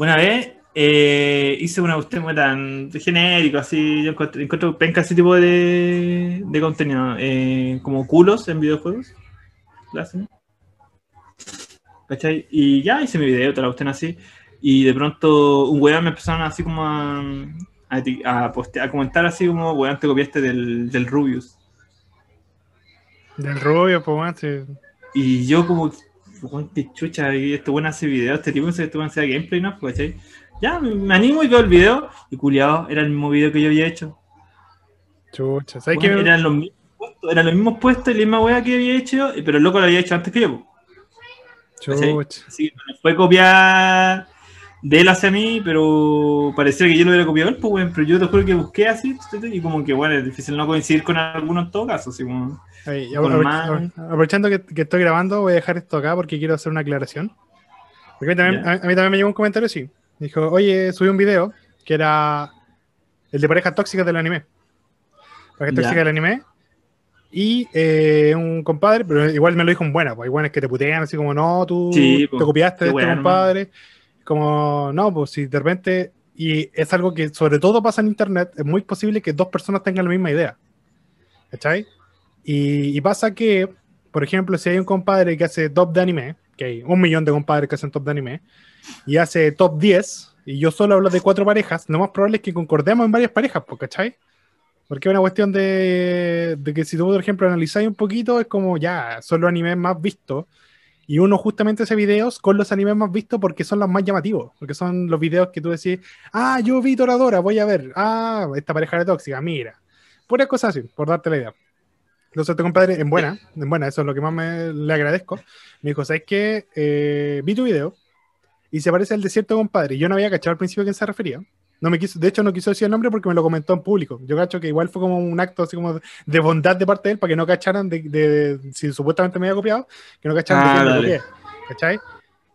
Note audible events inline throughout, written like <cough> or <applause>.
Una vez eh, hice una cuestión tan genérico, así, yo encuentro, encuentro penca ese tipo de, de contenido, eh, como culos en videojuegos. ¿Cachai? Y ya hice mi video, te la cuestión así. Y de pronto un weón me empezaron así como a, a, a postear- a comentar así como, weón, te copiaste del, del Rubius. Del rubio, pues. Y yo como, weón, qué chucha, y este weón hace video, este tipo este weón hace gameplay, ¿no? Pues, ¿cachai? Ya, me, me animo y veo el video, y culiado, era el mismo video que yo había hecho. Chucha. ¿Sabes Weón, qué? eran, los mismos puestos, eran los mismos puestos y la misma weá que había hecho, pero el loco lo había hecho antes que yo. Chucha. Así que no fue copiar de él hacia mí, pero parecía que yo lo hubiera copiado él, pues, weón. Pero yo te juro que busqué así, y como que, bueno, es difícil no coincidir con alguno en todo caso, así como. Ahí, Con apro- man. aprovechando que, que estoy grabando, voy a dejar esto acá porque quiero hacer una aclaración. Porque a mí también, Ya. a, a mí también me llegó un comentario así. Dijo, oye, subí un video que era el de parejas tóxicas del anime. Parejas Ya. tóxicas del anime. Y eh, un compadre, pero igual me lo dijo en buena, pues igual es que te putean así como, no, tú Sí, te pues, copiaste de este weá, compadre. Como, no, pues si de repente, y es algo que sobre todo pasa en internet, es muy posible que dos personas tengan la misma idea. ¿Cachai? Y, y pasa que, por ejemplo, si hay un compadre que hace top de anime, que hay un millón de compadres que hacen top de anime, y hace top 10, y yo solo hablo de cuatro parejas, lo más probable es que concordemos en varias parejas, pues, ¿cachai? Porque es una cuestión de, de que si tú, por ejemplo, analizáis un poquito, es como ya, son los animes más vistos, y uno justamente hace videos con los animes más vistos porque son los más llamativos, porque son los videos que tú decís, ah, yo vi Toradora, voy a ver, ah, esta pareja era tóxica, mira. Puras cosas así, por darte la idea. Entonces, este compadre, en buena, en buena, eso es lo que más me, le agradezco. Me dijo, ¿sabes qué? Eh, vi tu video y se parece al de cierto compadre. Yo no había cachado al principio a quién se refería. No me quiso, de hecho, no quiso decir el nombre porque me lo comentó en público. Yo cacho que igual fue como un acto así como de bondad de parte de él para que no cacharan de, de- si supuestamente me había copiado, que no cacharan Ah, de quién me copié. ¿Cachai?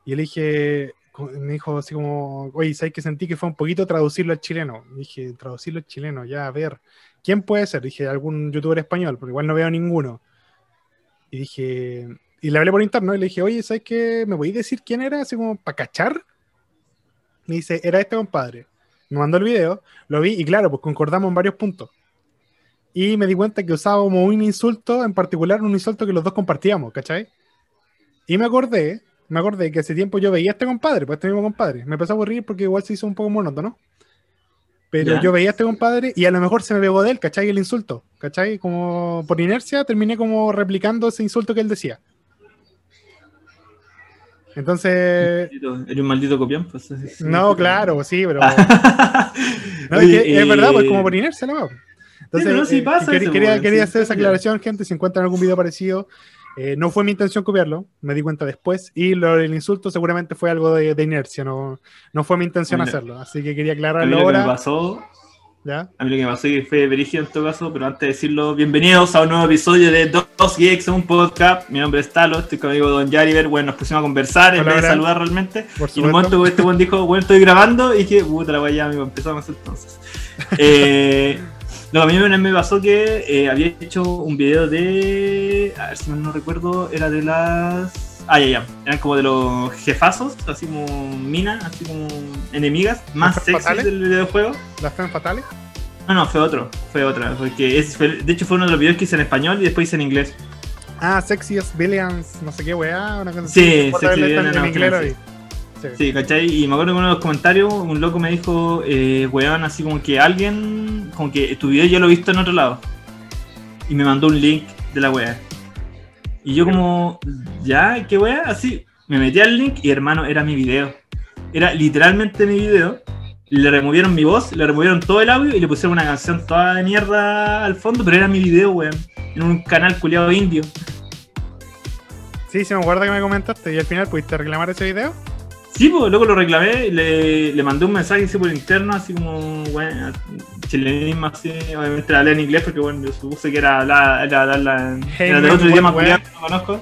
Y le dije, me dijo así como, oye, ¿sabes que sentí que fue un poquito traducirlo al chileno? Y dije, traducirlo al chileno, ya, a ver. ¿Quién puede ser? Dije, algún youtuber español, porque igual no veo ninguno. Y dije, y le hablé por interno y le dije, oye, ¿sabes qué? ¿Me podéis decir quién era? Así como, ¿para cachar? Me dice, era este compadre. Me mandó el video, lo vi y claro, pues concordamos en varios puntos. Y me di cuenta que usaba como un insulto, en particular un insulto que los dos compartíamos, ¿cachai? Y me acordé, me acordé que hace tiempo yo veía a este compadre, pues este mismo compadre. Me empezó a aburrir porque igual se hizo un poco monótono. Pero yo veía a este compadre y a lo mejor se me pegó de él, ¿cachai? El insulto, ¿cachai? Como por inercia terminé como replicando ese insulto que él decía. Entonces, Eres un maldito copión, pues. sí. no, claro, sí, pero... <laughs> No, es, que es verdad, pues como por inercia, ¿no? Entonces, sí eh, pasa quería, eso, quería, sí, hacer esa aclaración, gente. Si encuentran algún video parecido, eh, no fue mi intención copiarlo, me di cuenta después. Y lo del insulto seguramente fue algo de, de inercia, no, no fue mi intención Mira. hacerlo. Así que quería aclararlo lo que me ahora. pasó, ¿ya? a mí lo que me pasó que fue brígido en todo caso, pero antes de decirlo, bienvenidos a un nuevo episodio de Dos Geeks, un podcast. Mi nombre es Talo, estoy con mi amigo Don Yariver. Bueno, nos pusimos a conversar en vez de saludar realmente. Y en un momento este buen dijo, bueno, estoy grabando y dije, puta la amigo, empezamos entonces. <laughs> Eh, no, a mí una vez me pasó que eh, había hecho un video de. A ver si no recuerdo, era de las. Ah, ya, ya. Eran como de los jefazos, así como minas, así como enemigas, más ¿Las sexys fatales? del videojuego. ¿Las fan fatales? No, no, fue otro, fue otra. Porque fue- de hecho fue uno de los videos que hice en español y después hice en inglés. Ah, Sexiest Billions, no sé qué weá, una cosa Sí, así. Sexy Billions, en inglés sí. ¿cachai? Y me acuerdo que uno de los comentarios un loco me dijo, eh, weón, así como que alguien, como que tu video yo lo he visto en otro lado. Y me mandó un link de la wea. Y yo como, ¿ya? ¿Qué wea? Así, me metí al link y hermano, era mi video. Era literalmente mi video. Le removieron mi voz, le removieron todo el audio y le pusieron una canción toda de mierda al fondo, pero era mi video, weón. En un canal culiado indio. Sí, sí, me acuerdo que me comentaste. ¿Y al final pudiste reclamar ese video? Sí, pues luego lo reclamé, le, le mandé un mensaje así por interno, así como, bueno, chilenismo así, obviamente hablé en inglés porque bueno, yo supuse que era hablar, era hablarla en- Hey, era de otro idioma que no conozco.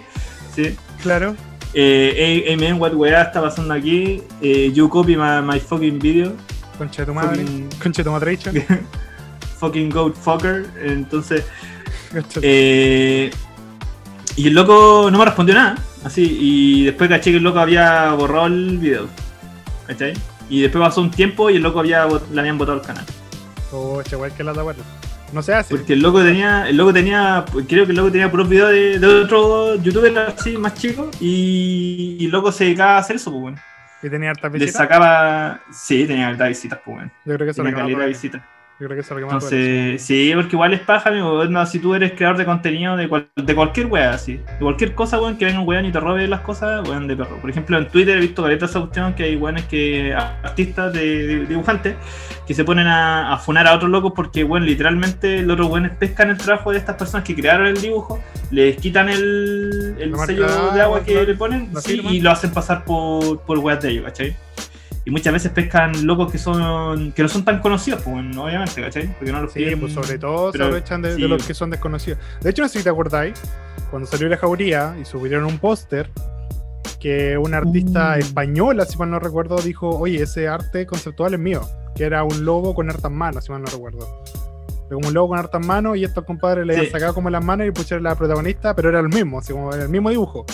Sí. Claro. Eh, hey, hey, man, what weá está pasando aquí? Eh, you copy my, my fucking video. Concha de tu madre. Fucking, Concha de tu madration. <laughs> fucking goat fucker. Entonces, Eh, y el loco no me respondió nada. Así, y después caché que el loco había borrado el video. ¿Cachai? Y después pasó un tiempo y el loco había, le habían botado el canal. Oh, igual que la da bueno. No se hace. Porque el loco tenía, el loco tenía, creo que el loco tenía puros videos de, de otro youtuber así más chico y, y el loco se dedicaba a hacer eso, pues bueno. Y tenía hartas Le visitas. sacaba, sí, tenía hartas visitas, pues bueno. Yo creo que eso Tenía calidad de visitas. Yo creo que es que más. Entonces, sí, porque igual es paja, amigo. No, si tú eres creador de contenido de, cual- de cualquier wea, así. De cualquier cosa, weón, que venga un weón y te robe las cosas, weón, de perro. Por ejemplo, en Twitter he visto caretas esa cuestión que hay weones que. artistas de, de- dibujantes que se ponen a, a funar a otros locos porque, weón, literalmente los otros weones pescan el trabajo de estas personas que crearon el dibujo, les quitan el, el marca sello de agua que le ponen sí, y lo hacen pasar por, por weas de ellos, ¿cachai? Y muchas veces pescan locos que son que no son tan conocidos, pues, obviamente, ¿cachai? Porque no los Sí, pues sobre todo pero- se aprovechan de, los que son desconocidos. De hecho, no sé si te acordáis, cuando salió la jauría y subieron un póster que una artista Uh. española, si mal no recuerdo, dijo, oye, ese arte conceptual es mío, que era un lobo con hartas manos, si mal no recuerdo. Como un lobo con hartas manos y estos compadres le Sí. habían sacado como las manos y pusieron la protagonista, pero era el mismo, así como era el mismo dibujo.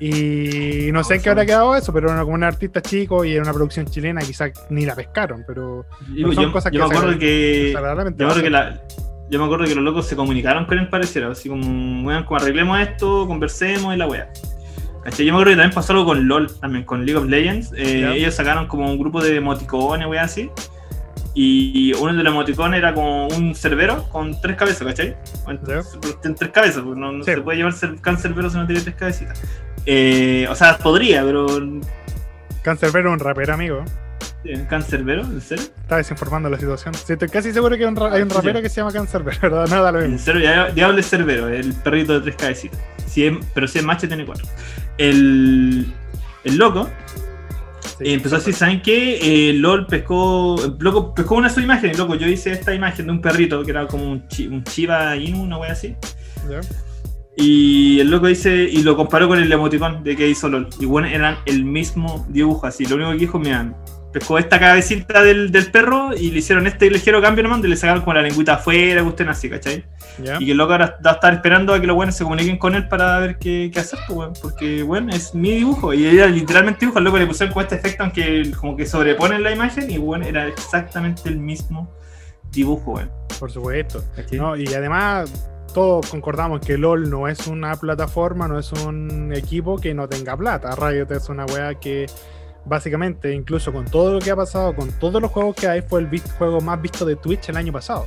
Y no sé en qué habrá quedado eso, pero era como un artista chico y era una producción chilena, quizás ni la pescaron, pero son yo, cosas yo que me acuerdo se- que. desagradablemente Yo me acuerdo que, la, yo me acuerdo que los locos se comunicaron con el pareciera, así como, weón, como arreglemos esto, conversemos y la wea. ¿Cachai? Yo me acuerdo que también pasó algo con LOL, también con League of Legends. Eh, ellos sacaron como un grupo de emoticones, wea, así. Y uno de los emoticones era como un cerbero con tres cabezas, ¿cachai? Tiene tres cabezas, pues no, no Sí. se puede llevar can cerbero si no tiene tres cabecitas. Eh, o sea, podría, pero. Cancerbero es un rapero, amigo. ¿Can cerbero? ¿En serio? Está desinformando la situación. Sí, estoy casi seguro que hay un, ra- hay un rapero que se llama Cancerbero, <laughs> ¿verdad? Nada lo En mismo. serio, ya- Diablo es Cerbero, el perrito de tres cabecitas. Si es- pero si es macho tiene cuatro. El, el loco Sí, eh, empezó a decir, ¿saben qué? Eh, LOL pescó, loco pescó una sola imagen, loco, yo hice esta imagen de un perrito que era como un, chi- un Chiva Inu, una wea así. Y el loco dice, y lo comparó con el emoticón de que hizo LOL. Y bueno, eran el mismo dibujo, así. Lo único que dijo, mira, pescó esta cabecita del, del perro y le hicieron este ligero cambio nomás, y le sacaron como la lengüita afuera, gusten así, ¿cachai? Y que el loco ahora va a estar esperando a que los buenos se comuniquen con él para ver qué, qué hacer, pues, weón. Porque, bueno, es mi dibujo. Y era literalmente dibujo. Al loco le pusieron con este efecto, aunque como que sobreponen la imagen. Y, bueno, era exactamente el mismo dibujo, weón. Por supuesto. ¿Cachai? No, y además, todos concordamos que LOL no es una plataforma, no es un equipo que no tenga plata. Riot es una wea que básicamente, incluso con todo lo que ha pasado, con todos los juegos que hay, fue el juego más visto de Twitch el año pasado.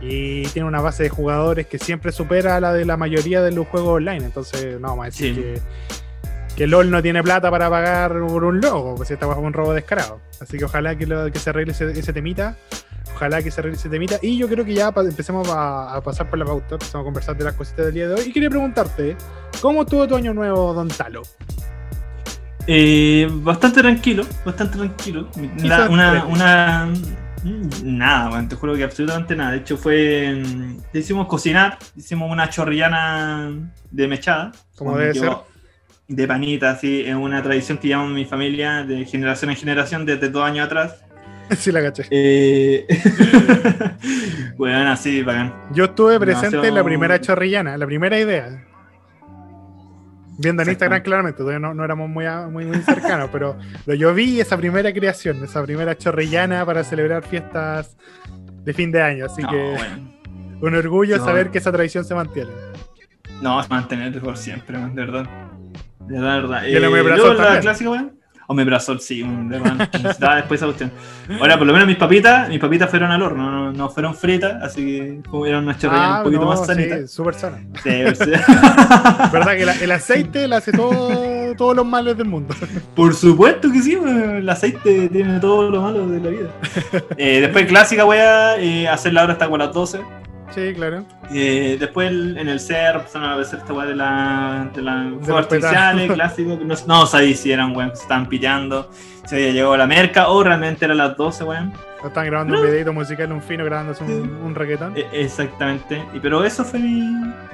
Y tiene una base de jugadores que siempre supera a la de la mayoría de los juegos online. Entonces, no, vamos a decir Sí. que, que LOL no tiene plata para pagar por un logo, pues esta es un robo descarado. Así que ojalá que, lo- que se arregle ese, ese temita. Ojalá que se ese temita. Y yo creo que ya empecemos a, a pasar por la pauta, empezamos a conversar de las cositas del día de hoy. Y quería preguntarte, ¿cómo estuvo tu año nuevo, Don Talo? Eh, bastante tranquilo, bastante tranquilo. La- una, una. mm, Nada, te juro que absolutamente nada. De hecho, fue. mm, Hicimos cocinar, hicimos una chorrillana de mechada. Como debe ser. De panita, así. Es una tradición que llevamos mi familia de generación en generación desde dos años atrás. <laughs> sí, la caché. Eh... <laughs> <laughs> bueno, así, bacán. Yo estuve presente en la primera chorrillana, la primera idea. Viendo en. Instagram, claramente, todavía no, no éramos muy, muy, muy cercanos, pero lo, yo vi esa primera creación, esa primera chorrillana para celebrar fiestas de fin de año. Así No, que bueno. un orgullo No. saber que esa tradición se mantiene. No, es mantener por siempre, man, de verdad. De verdad, de verdad. Eh, la clásica, weón. Omeprazol, sí, un-. <laughs> Necesitaba después esa cuestión. Ahora, por lo menos mis papitas, mis papitas fueron al horno, no, no fueron fritas, así que como eran unas chorrillas un poquito Ah, no, más sí, sanitas. súper sana. Sí, sí. <laughs> ¿Verdad que la- el aceite le hace todo, todos los males del mundo? <laughs> Por supuesto que sí, weón. el aceite tiene todo lo malo de la vida. Eh, después clásica, weá, eh, hacer la hora hasta con las 12. Sí, claro. Eh, después en el cerro empezaron a hacer esta weá de la, de la fuegos artificiales, <laughs> clásicos. No, no sabía si eran weón se estaban pillando, si había llegado la merca o realmente eran las 12, weón. Están grabando un videito musical, un fino grabándose un, un reggaetón. Eh, exactamente. Y, pero eso fue mi,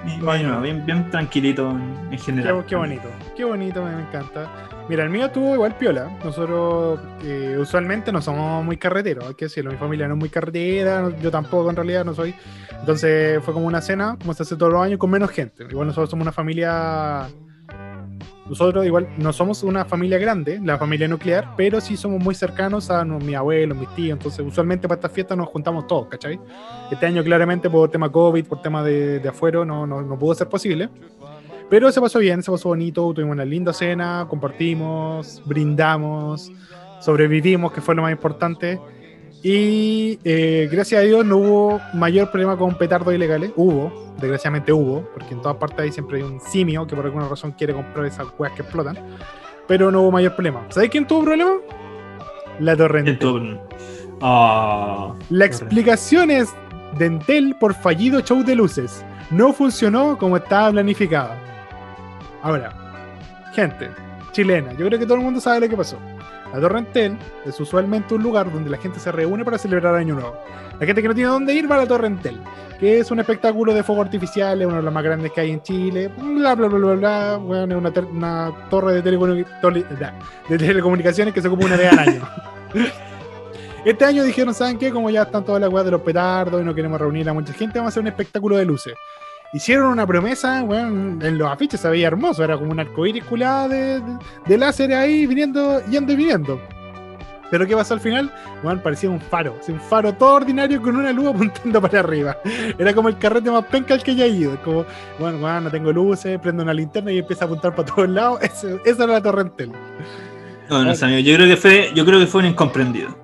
mi, nuevo, bien, bien tranquilito en, en general. Qué, qué bonito, qué bonito, me, me encanta. Mira, el mío tuvo igual piola. Nosotros eh, usualmente no somos muy carreteros, hay que decirlo. Mi familia no es muy carretera, no- yo tampoco en realidad no soy. Entonces fue como una cena, como se hace todos los años, con menos gente. Igual nosotros somos una familia nosotros igual no somos una familia grande, la familia nuclear, pero sí somos muy cercanos a no- mi abuelo, mis tíos, entonces usualmente para estas fiestas nos juntamos todos, ¿cachai? Este año claramente por tema COVID, por tema de, de afuera, no, no, no pudo ser posible. Pero se pasó bien, se pasó bonito, tuvimos una linda cena, compartimos, brindamos, sobrevivimos, que fue lo más importante. Y eh, gracias a Dios no hubo mayor problema con petardos ilegales. Hubo, desgraciadamente hubo, porque en todas partes hay siempre hay un simio que por alguna razón quiere comprar esas weas que explotan. Pero no hubo mayor problema. ¿Sabes quién tuvo problema? La torrente. Ah, La explicación es de Entel por fallido show de luces. No funcionó como estaba planificado. Ahora, gente chilena, yo creo que todo el mundo sabe lo que pasó. La Torre Entel es usualmente un lugar donde la gente se reúne para celebrar Año Nuevo. La gente que no tiene dónde ir va a la Torre Entel, que es un espectáculo de fuego artificial, es uno de los más grandes que hay en Chile. Bla, bla, bla, bla, bla. Bueno, es una, ter- una torre de, de telecomunicaciones que se ocupa una vez al año. <laughs> Este año dijeron, ¿saben qué? Como ya están todas las weas de los petardos y no queremos reunir a mucha gente, vamos a hacer un espectáculo de luces. Hicieron una promesa, weón, en los afiches se veía hermoso, era como un arcoíris culado de, láser ahí viniendo, yendo y viniendo. Pero ¿qué pasó al final? Weón, parecía un faro, un faro todo ordinario con una luz <laughs> apuntando para arriba. Era como el carrete más penca al que haya ido. Como, bueno, weón, no tengo luces, prendo una linterna y empieza a apuntar para todos lados. <laughs> Esa era la torrentel. no, no amigo. Yo creo que fue, yo creo que fue un incomprendido.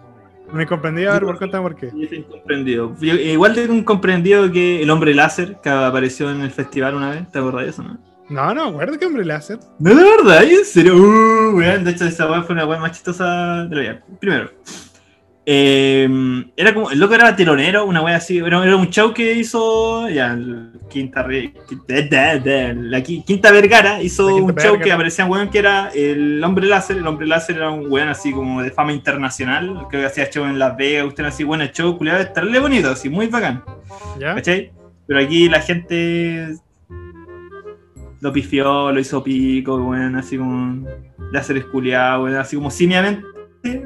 Me comprendí, a ver, por cuéntame por qué. Incomprendido. Yo- igual de incomprendido que el hombre láser que apareció en el festival una vez. ¿Te acordás de eso, no? No, no, acuerdo que hombre láser. No, de verdad, ¿en serio? Uh, weón, de hecho, esa weá fue una weá más chistosa de la vida. Primero, eh, era como, el loco era telonero, una weá así, era, era un show que hizo, ya, Quinta, la Qui- Quinta Vergara hizo Quinta un show que aparecía un weón que era el hombre láser, el hombre láser era un weón así como de fama internacional, creo que hacía show en Las Vegas, usted así, bueno, el show, culiado, estarle bonito, así, muy bacán. ¿Ya? ¿Cachai? Pero aquí la gente lo pifió, lo hizo pico, weón, así como láser esculeado, weón, así como simiamente,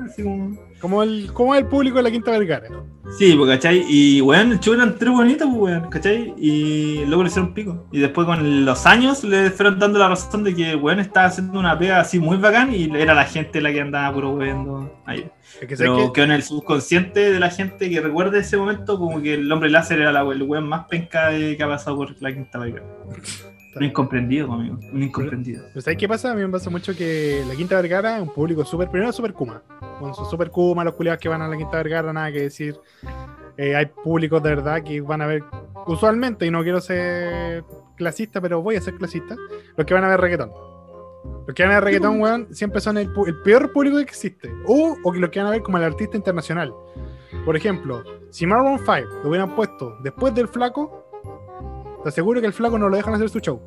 así como... Como el, como el público de la Quinta Vergara. Sí, pues, ¿cachai? Y, weón, el show era entero bonito, pues, weón, ¿cachai? Y luego le hicieron pico. Y después con los años le fueron dando la razón de que, weón, estaba haciendo una pega así muy bacán y era la gente la que andaba puro weando ahí. Es que Pero que quedó en el subconsciente de la gente que recuerde ese momento como que el hombre láser era la, el weón más penca que ha pasado por la quinta Vergara. Un incomprendido, amigo. Un incomprendido. ¿Pero ¿Sabes qué pasa? A mí me pasa mucho que la Quinta Vergara es un público súper, primero súper Kuma. Con su súper Kuma, los culiados que van a la Quinta Vergara, nada que decir. Eh, hay públicos de verdad que van a ver, usualmente, y no quiero ser clasista, pero voy a ser clasista, los que van a ver reggaetón. Los que van a ver reggaetón, weón, siempre son el, el peor público que existe. O, o los que van a ver como el artista internacional. Por ejemplo, si Maroon 5 lo hubieran puesto después del flaco, te aseguro que el flaco no lo dejan hacer su show.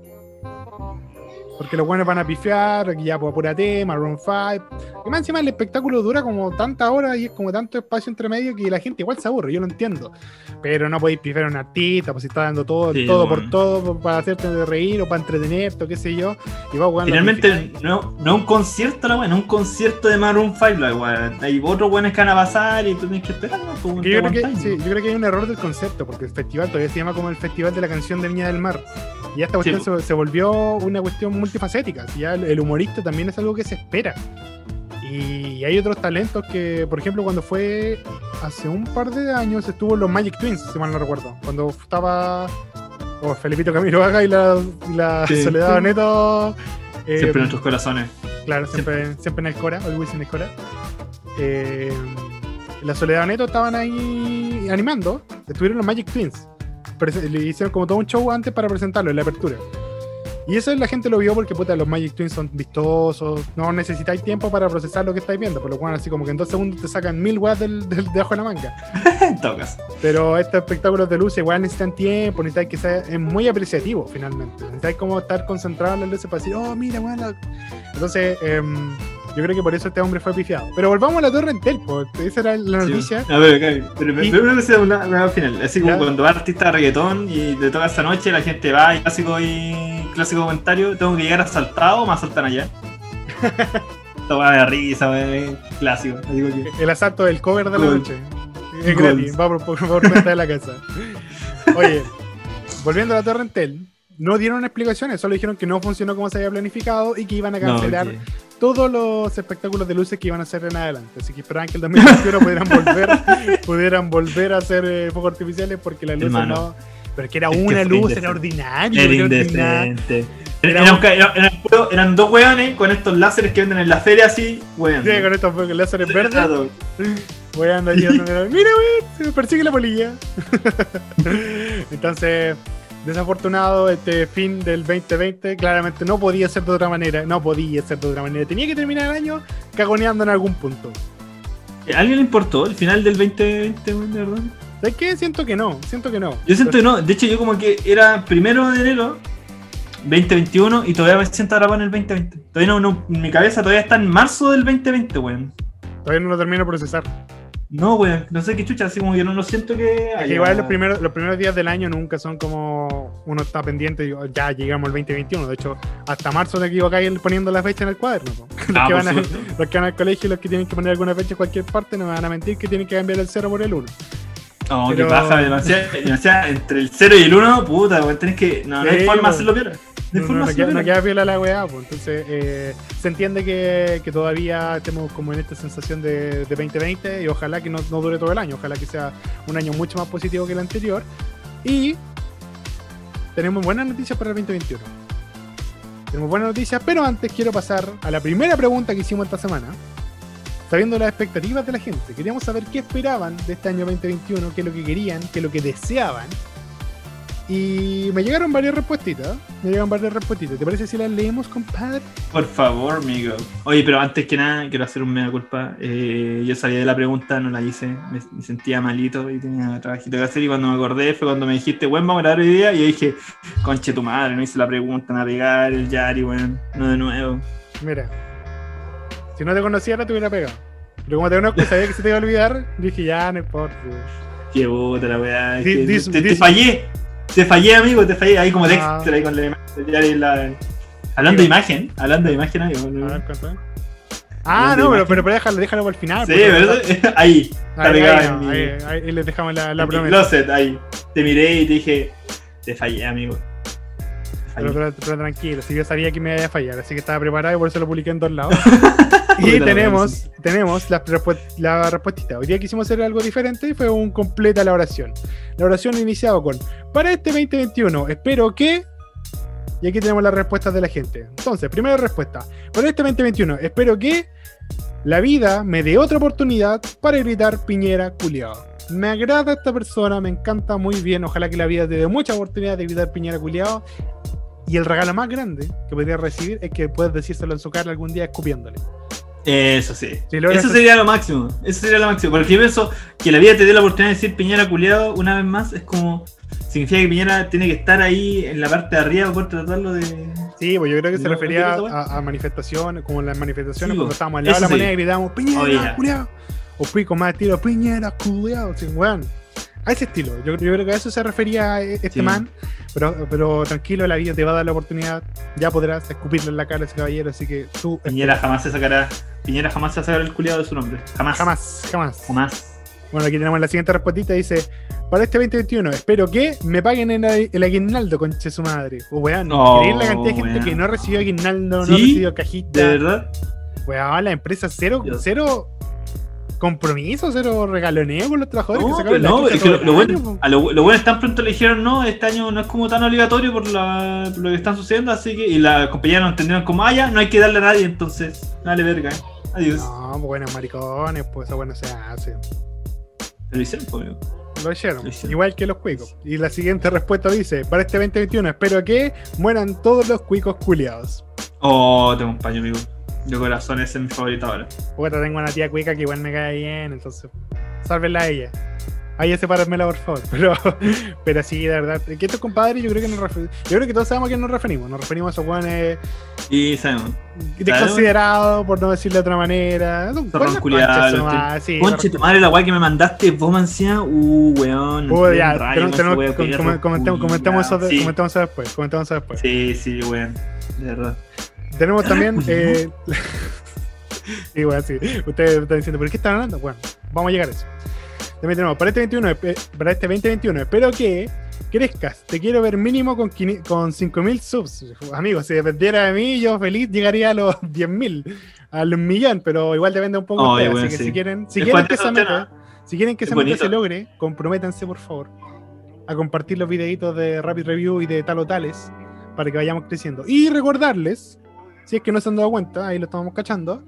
Porque los buenos van a pifiar, aquí ya pues apúrate, Maroon 5. Y más encima el espectáculo dura como tantas horas y es como tanto espacio entre medio que la gente igual se aburre, yo lo entiendo. Pero no podéis pifiar a un artista, pues si está dando todo, Sí, todo bueno. por todo para hacerte reír o para entretenerte o qué sé yo. Y va jugando Finalmente, no, no es un concierto, la es un concierto de Maroon 5, la weá. Hay otros weones que van a pasar y tú tienes que esperar, ¿no? Yo, creo que, sí, yo creo que hay un error del concepto, porque el festival todavía se llama como el Festival de la Canción de Viña del Mar. Y esta cuestión Sí, se, se volvió una cuestión multifacética. Si ya el, el humorista también es algo que se espera. Y hay otros talentos que, por ejemplo, cuando fue hace un par de años, estuvo en los Magic Twins, si mal no recuerdo. Cuando estaba oh, Felipito Camilo Vaga y la, y la Sí. <laughs> Soledad Neto. eh, Siempre en nuestros corazones. Claro, siempre, siempre en el Cora, always en el Cora. Eh, la Soledad Neto estaban ahí animando. Estuvieron los Magic Twins. Le hicieron como todo un show antes para presentarlo en la apertura. Y eso la gente lo vio porque puta, los Magic Twins son vistosos. No necesitáis tiempo para procesar lo que estáis viendo. Por lo cual, así como que en dos segundos te sacan mil watts del, del, debajo de la manga. <laughs> Caso. Pero estos espectáculos de luces igual necesitan tiempo, necesitáis que sea es muy apreciativo finalmente. Necesitáis como estar concentrado en las luces para decir, oh, mira, weón. la-". Entonces, em, yo creo que por eso este hombre fue pifiado. Pero volvamos a la Torre Entel. Esa era la Sí. noticia. A ver, acá, pero primero que sea una, final. Así como Ya. cuando va artista de reggaetón y te toca esta noche, la gente va y clásico y clásico comentario, tengo que llegar asaltado o me asaltan allá. <laughs> Weá de risa, weón, clásico. Que- El asalto del cover de la noche. Es gratis, va por, por- por cuenta de la casa. Oye, volviendo a la Torre Entel, no dieron explicaciones, solo dijeron que no funcionó como se había planificado y que iban a cancelar No, todos los espectáculos de luces que iban a hacer en adelante. Así que esperaban que el 2021 pudieran volver, <laughs> pudieran volver a hacer eh, fuegos artificiales porque las luces Hermano. no. Pero que era Es una luz, era ordinario. Era era indecente. Era eran, dos weones con estos láseres que venden en la feria así, weón. Sí, con estos láseres verdes. Voy a andar llevando. Mira, weón, se me persigue la polilla. <laughs> Entonces, desafortunado este fin del 2020. Claramente no podía ser de otra manera. No podía ser de otra manera. Tenía que terminar el año cagoneando en algún punto. ¿A alguien le importó el final del 2020, weón, de verdad? ¿Sabes qué? Siento que no. Siento que no. Yo siento que no. De hecho, yo como que era primero de enero 2021 y todavía me siento atrapado en el 2020. Todavía no, no- mi cabeza todavía está en marzo del 2020, weón. Todavía no lo termino de procesar. No, weón, no sé qué chucha, así como que no lo siento que. Es que haya- igual los primeros, los primeros días del año nunca son como uno está pendiente y ya llegamos al 2021. De hecho, hasta marzo te equivocáis poniendo la fecha en el cuaderno. po. <laughs> Los, Ah, que van a- los que van al colegio y los que tienen que poner alguna fecha en cualquier parte no me van a mentir que tienen que cambiar el 0 por el 1. No, Pero- que baja demasiado, demasiado. Entre el 0 y el 1, puta, weón, tenés que. No, no hay forma de hacerlo peor. No No, no, queda, no queda piola la weá, pues. Entonces, eh, se entiende que, que todavía estemos como en esta sensación de, de 2020 y ojalá que no, no dure todo el año. Ojalá que sea un año mucho más positivo que el anterior. Y tenemos buenas noticias para el 2021. Tenemos buenas noticias, pero antes quiero pasar a la primera pregunta que hicimos esta semana. Sabiendo las expectativas de la gente, queríamos saber qué esperaban de este año 2021, qué es lo que querían, qué es lo que deseaban. Y me llegaron varias respuestitas. Me llegaron varias respuestas. ¿Te parece si las leemos, compadre? Por favor, amigo. Oye, pero antes que nada, quiero hacer un mea culpa. Eh, yo salí de la pregunta, no la hice. Me, me sentía malito y tenía trabajito que hacer. Y cuando me acordé fue cuando me dijiste, bueno, vamos a grabar hoy día. Y yo dije, conche tu madre, no hice la pregunta, navegar, el Yari, weón. No de nuevo. Mira. Si no te conociera, te hubiera pegado. Pero como te conozco, sabía que se te iba a olvidar. Dije, ya, no importa. Qué puta la weá. te, fallé. Te fallé, amigo, te fallé. Ahí como Ah. Dexter, ahí con la la. Hablando de imagen, hablando de imagen, amigo. A ver, cuéntame. Ah, ¿Dónde no, pero, pero, pero déjalo, déjalo para el final. Sí, ¿verdad? <laughs> Ahí. Está Ahí, pegado ahí, en no, mi- ahí- ahí les dejamos la, la en mi promesa. closet, ahí. Te miré y te dije, te fallé, amigo. Te Pero, fallé. pero- pero tranquilo, si yo sabía que me iba a fallar, así que estaba preparado y por eso lo publiqué en dos lados. <laughs> <laughs> y tenemos, tenemos la, la respuesta. Hoy día quisimos hacer algo diferente y fue un completa la oración. La oración iniciaba con, para este 2021, espero que... Y aquí tenemos las respuestas de la gente. Entonces, primera respuesta. Para este 2021, espero que la vida me dé otra oportunidad para gritar Piñera culiao. Me agrada esta persona, me encanta muy bien. Ojalá que la vida te dé mucha oportunidad de gritar Piñera culiao. Y el regalo más grande que podrías recibir es que puedes decírselo en su cara algún día escupiéndole. Eso sí. Si Eso hacer- sería lo máximo. Eso sería lo máximo. Porque yo pienso que la vida te dé la oportunidad de decir Piñera culiado una vez más. Es como. Significa que Piñera tiene que estar ahí en la parte de arriba por tratarlo de. Sí, pues yo creo que se refería no. a, a manifestaciones, como en las manifestaciones, Sí, cuando bo. estábamos al lado de la sí. moneda y gritábamos Piñera, Oye, ya. culiao. O pico más estilo, Piñera, culiao. Sí, weón. A ese estilo. Yo, yo creo que a eso se refería este Sí. man. Pero, pero tranquilo, la vida te va a dar la oportunidad. Ya podrás escupirle en la cara a ese caballero. Así que tú. Piñera jamás se sacará. Piñera jamás se va a sacar el culiado de su nombre. Jamás. Jamás, jamás. Jamás. Bueno, aquí tenemos la siguiente respuesta. Dice: Para este 2021, espero que me paguen el, el aguinaldo, conche su madre. O weón, Oh, increíble la cantidad de gente weón. que no recibió aguinaldo, no ¿Sí? recibió cajita. ¿De verdad? Weón, la empresa cero, Dios. cero compromiso, cero regaloneo con los trabajadores No, que pero no, es que lo, lo bueno, a lo, lo bueno es tan pronto le dijeron no, este año no es como tan obligatorio por, la, por lo que están sucediendo, así que, y la compañía no entendieron como, ah, ya, no hay que darle a nadie, entonces, dale verga, eh. adiós. No, pues buenos maricones, pues eso bueno se hace. Lo hicieron, pues, amigo. Lo hicieron, Lo hicieron. igual que los cuicos. Y la siguiente respuesta dice: Para este 2021, espero que mueran todos los cuicos culiados. Oh, tengo un paño, amigo. De corazón, ese es mi favorito ahora. Puta, tengo una tía cuica que igual me cae bien, entonces, sálvenla a ella. Ahí sepármela, por favor. <laughs> Pero, pero sí, de verdad. Que estos compadres, yo creo que nos refer- Yo creo que todos sabemos a quién nos referimos. Nos referimos a esos guanes Y sabemos. desconsiderados, por no decirlo de otra manera. Son nomás, sí, Conche, tu madre, la guay que me mandaste, vos mancía, uh, weón. Qué ya, tenemos- con tenemos- esa com- wea, com- perro, comentemos, comentemos eso, de- Sí, comentemos eso después. Comentemos eso después. sí, sí, weón. De verdad. Tenemos también. eh, <laughs> sí, bueno, sí. Ustedes están diciendo, ¿por qué están hablando? Bueno, vamos a llegar a eso. También tenemos para este 21, espe- para este 2021, espero que crezcas. Te quiero ver mínimo con, con 5000 subs. Amigo, si dependiera de mí, yo feliz llegaría a los <laughs> 10.000, al millón, pero igual depende un poco de Oye, ustedes. bueno, Así que sí. si quieren, si quieren que esa meta, si quieren que Es esa meta se logre, comprométanse por favor a compartir los videitos de Rapid Review y de tal o tales para que vayamos creciendo. Y recordarles, si es que no se han dado cuenta, ahí lo estamos cachando,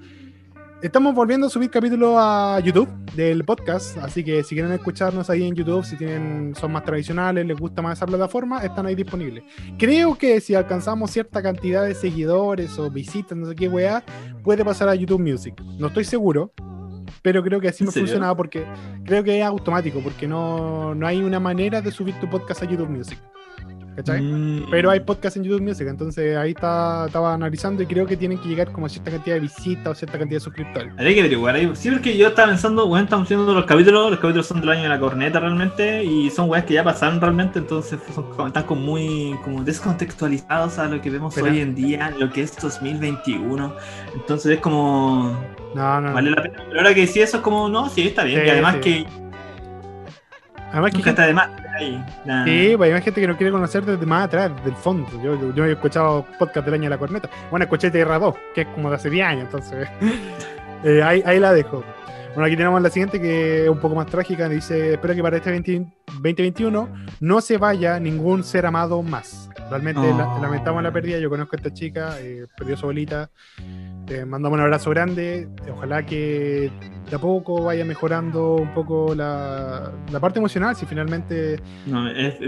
estamos volviendo a subir capítulos a YouTube del podcast, así que si quieren escucharnos ahí en YouTube, si tienen son más tradicionales, les gusta más esa plataforma, están ahí disponibles. Creo que si alcanzamos cierta cantidad de seguidores o visitas, no sé qué weá, puede pasar a YouTube Music. No estoy seguro, pero creo que así ¿En me funcionaba porque creo que es automático, porque no, no hay una manera de subir tu podcast a YouTube Music. ¿Cachai? Mm. Pero hay podcast en YouTube Music, entonces ahí está, estaba analizando y creo que tienen que llegar como a cierta cantidad de visitas o cierta cantidad de suscriptores. Habría que averiguar ahí. Sí, porque yo estaba pensando, bueno, estamos haciendo los capítulos, los capítulos son del año de la corneta realmente, y son weas que ya pasaron realmente, entonces son, están como muy como descontextualizados a lo que vemos hoy en día, lo que es 2021. Entonces es como, No, no. vale la pena. Pero ahora que sí, eso es como, no, sí, está bien. Sí, y además sí. que Además que nunca gente, está de más estar ahí. Nah. sí, pues hay gente que no quiere conocer desde más atrás, del fondo. Yo, yo, yo he escuchado podcast del año de la corneta. Bueno, escuché Tierra 2, que es como de hace 10 años, entonces <laughs> eh, ahí, ahí la dejo. Bueno, aquí tenemos la siguiente que es un poco más trágica. Dice, espero que para este 20 2021 no se vaya ningún ser amado más. Realmente Oh. la- lamentamos la pérdida. Yo conozco a esta chica, eh, perdió su abuelita. Eh, mandamos un abrazo grande. Ojalá que de a poco vaya mejorando un poco la, la parte emocional. Si finalmente No, es,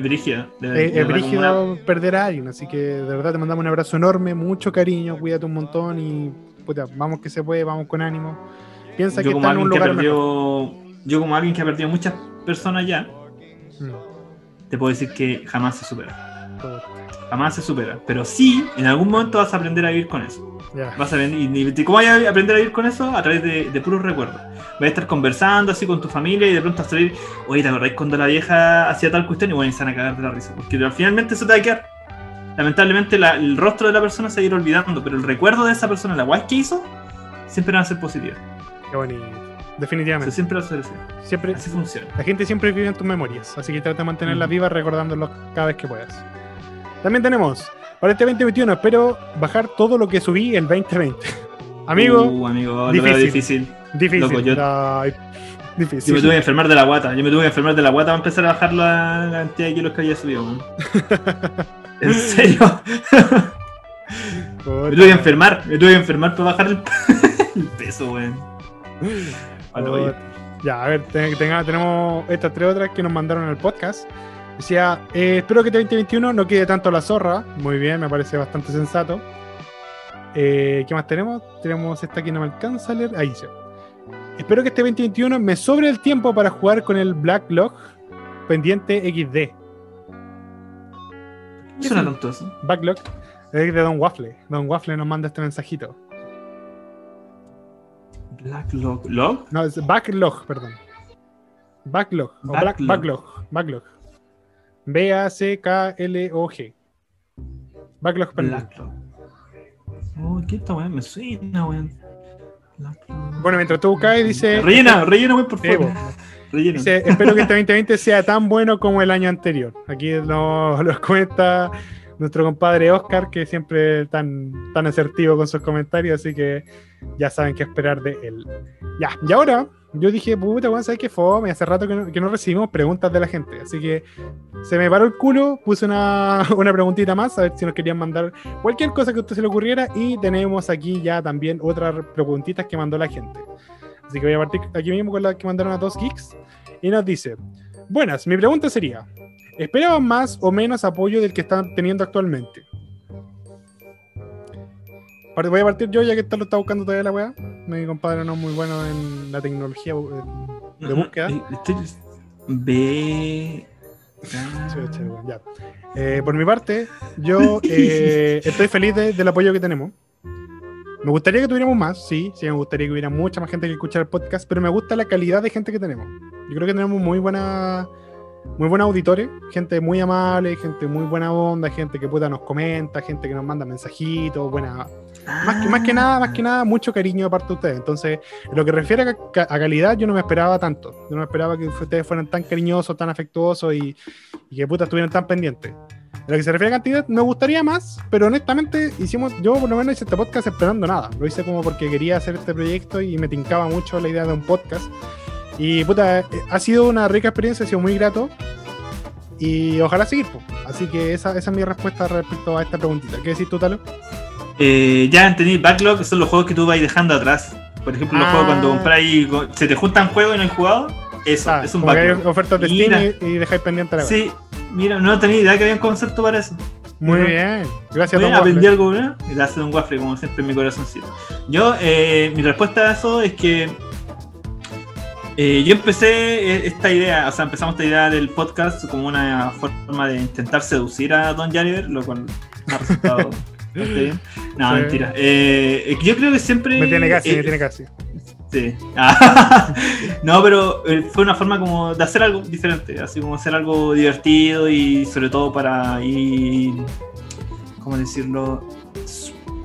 de- es, es una- perder a alguien. Así que de verdad te mandamos un abrazo enorme, mucho cariño, cuídate un montón y puta, vamos que se puede, vamos con ánimo. Piensa Yo que está en un lugar mejor. perdió, yo como alguien que ha perdido muchas personas ya, Mm, te puedo decir que jamás se supera. todo. Jamás se supera. Pero sí, en algún momento vas a aprender a vivir con eso. Ya. Vas a ven- y, ¿Cómo vas a aprender a vivir con eso? A través de, de puros recuerdos. Vas a estar conversando así con tu familia y de pronto a salir, oye, ¿te acordáis cuando la vieja hacía tal cuestión? Y bueno, y se van a cagar de la risa. Porque finalmente eso te va a quedar. Lamentablemente la- el rostro de la persona se va a ir olvidando, pero el recuerdo de esa persona, la guay que hizo, siempre va a ser positiva. Qué bonito. O sea, Definitivamente. siempre va a ser así. Siempre, Así funciona. la gente siempre vive en tus memorias, así que trata de mantenerlas Ujú. vivas recordándolos cada vez que puedas. También tenemos, para este 2021, espero bajar todo lo que subí el 2020. <laughs> Amigo, Uh, amigo, lo veo difícil. difícil. difícil. loco, yo- ay, Yo difícil. me tuve que enfermar de la guata. Yo me tuve que enfermar de la guata para empezar a bajar la, la cantidad de kilos que había subido, man. <laughs> En serio. Me tuve que enfermar. Me tuve que enfermar para bajar el, <laughs> el peso, weón. Ya, a ver, tenemos estas tres otras que nos mandaron al podcast. Decía, eh, espero que este 2021 no quede tanto la zorra. Muy bien, me parece bastante sensato. Eh, ¿Qué más tenemos? Tenemos esta que no me alcanza a leer. Ahí dice. Espero que este 2021 me sobre el tiempo para jugar con el Black Log pendiente XD. ¿Qué suena eso? Backlog es de Don Waffle. Don Waffle nos manda este mensajito. Black Log. ¿Log? No, es Backlog, perdón. Backlog. O Black- Backlog. Backlog. Backlog. B-A-C-K-L-O-G. Log. Oh, ¿qué esta weón? Me suena, weón. Bueno, mientras tú buscas, dice. Rellena, rellena, weón, por favor. <laughs> Rellena. Dice, espero que este 2020 sea tan bueno como el año anterior. Aquí nos lo comenta nuestro compadre Oscar, que siempre tan, tan asertivo con sus comentarios, así que ya saben qué esperar de él. Ya, y ahora yo dije, puta, weón, ¿sabes qué fome? Hace rato que no, que no recibimos preguntas de la gente, así que se me paró el culo, puse una, <laughs> una preguntita más, a ver si nos querían mandar cualquier cosa que a usted se le ocurriera, y tenemos aquí ya también otras preguntitas que mandó la gente. Así que voy a partir aquí mismo con la que mandaron a dos geeks. Y nos dice: Buenas, mi pregunta sería: ¿esperaban más o menos apoyo del que están teniendo actualmente? Voy a partir yo, ya que está, lo está buscando todavía la weá. Mi compadre no es muy bueno en la tecnología de búsqueda. Estoy- B. Chucha, weón, ya. Eh, por mi parte, yo <laughs> eh, estoy feliz de- del apoyo que tenemos. Me gustaría que tuviéramos más, sí, sí, me gustaría que hubiera mucha más gente que escuchara el podcast, pero me gusta la calidad de gente que tenemos. Yo creo que tenemos muy buena, muy buenos auditores, gente muy amable, gente muy buena onda, gente que puta nos comenta, gente que nos manda mensajitos, buena, Más que, más que nada, más que nada, mucho cariño de parte de ustedes. Entonces, en lo que refiere a, a calidad, yo no me esperaba tanto. Yo no me esperaba que ustedes fueran tan cariñosos, tan afectuosos y, y que puta estuvieran tan pendientes. En lo que se refiere a cantidad, me gustaría más, pero honestamente, hicimos, yo por lo menos hice este podcast esperando nada. Lo hice como porque quería hacer este proyecto y me tincaba mucho la idea de un podcast. Y puta, ha sido una rica experiencia, ha sido muy grato. Y ojalá seguir, po. Así que esa, esa es mi respuesta respecto a esta preguntita. ¿Qué decís tú, Talo? Eh, ya entendí, backlog son los juegos que tú vas dejando atrás. Por ejemplo, los Ah. juegos cuando compras y co- se te juntan juegos y no hay jugado. Eso, Ah, es un backlog. ofertas de Mira. Steam y, y dejáis pendiente la. Sí, mira, no tenía idea que había un concepto para eso. Muy bien. Gracias, Bueno, Don aprendí Waffle. algo, ¿no? Gracias a un waffle, como siempre en mi corazoncito. Yo, eh, mi respuesta a eso es que eh, yo empecé eh, esta idea, o sea, empezamos esta idea del podcast como una forma de intentar seducir a Don Jariver, lo cual ha resultado <laughs> bastante bien. No, Sí. mentira. Eh, eh, yo creo que siempre. Me tiene casi, eh, me tiene casi. Sí. Ah, <laughs> no, pero eh, fue una forma como de hacer algo diferente, así como hacer algo divertido y sobre todo para ir, ¿cómo decirlo?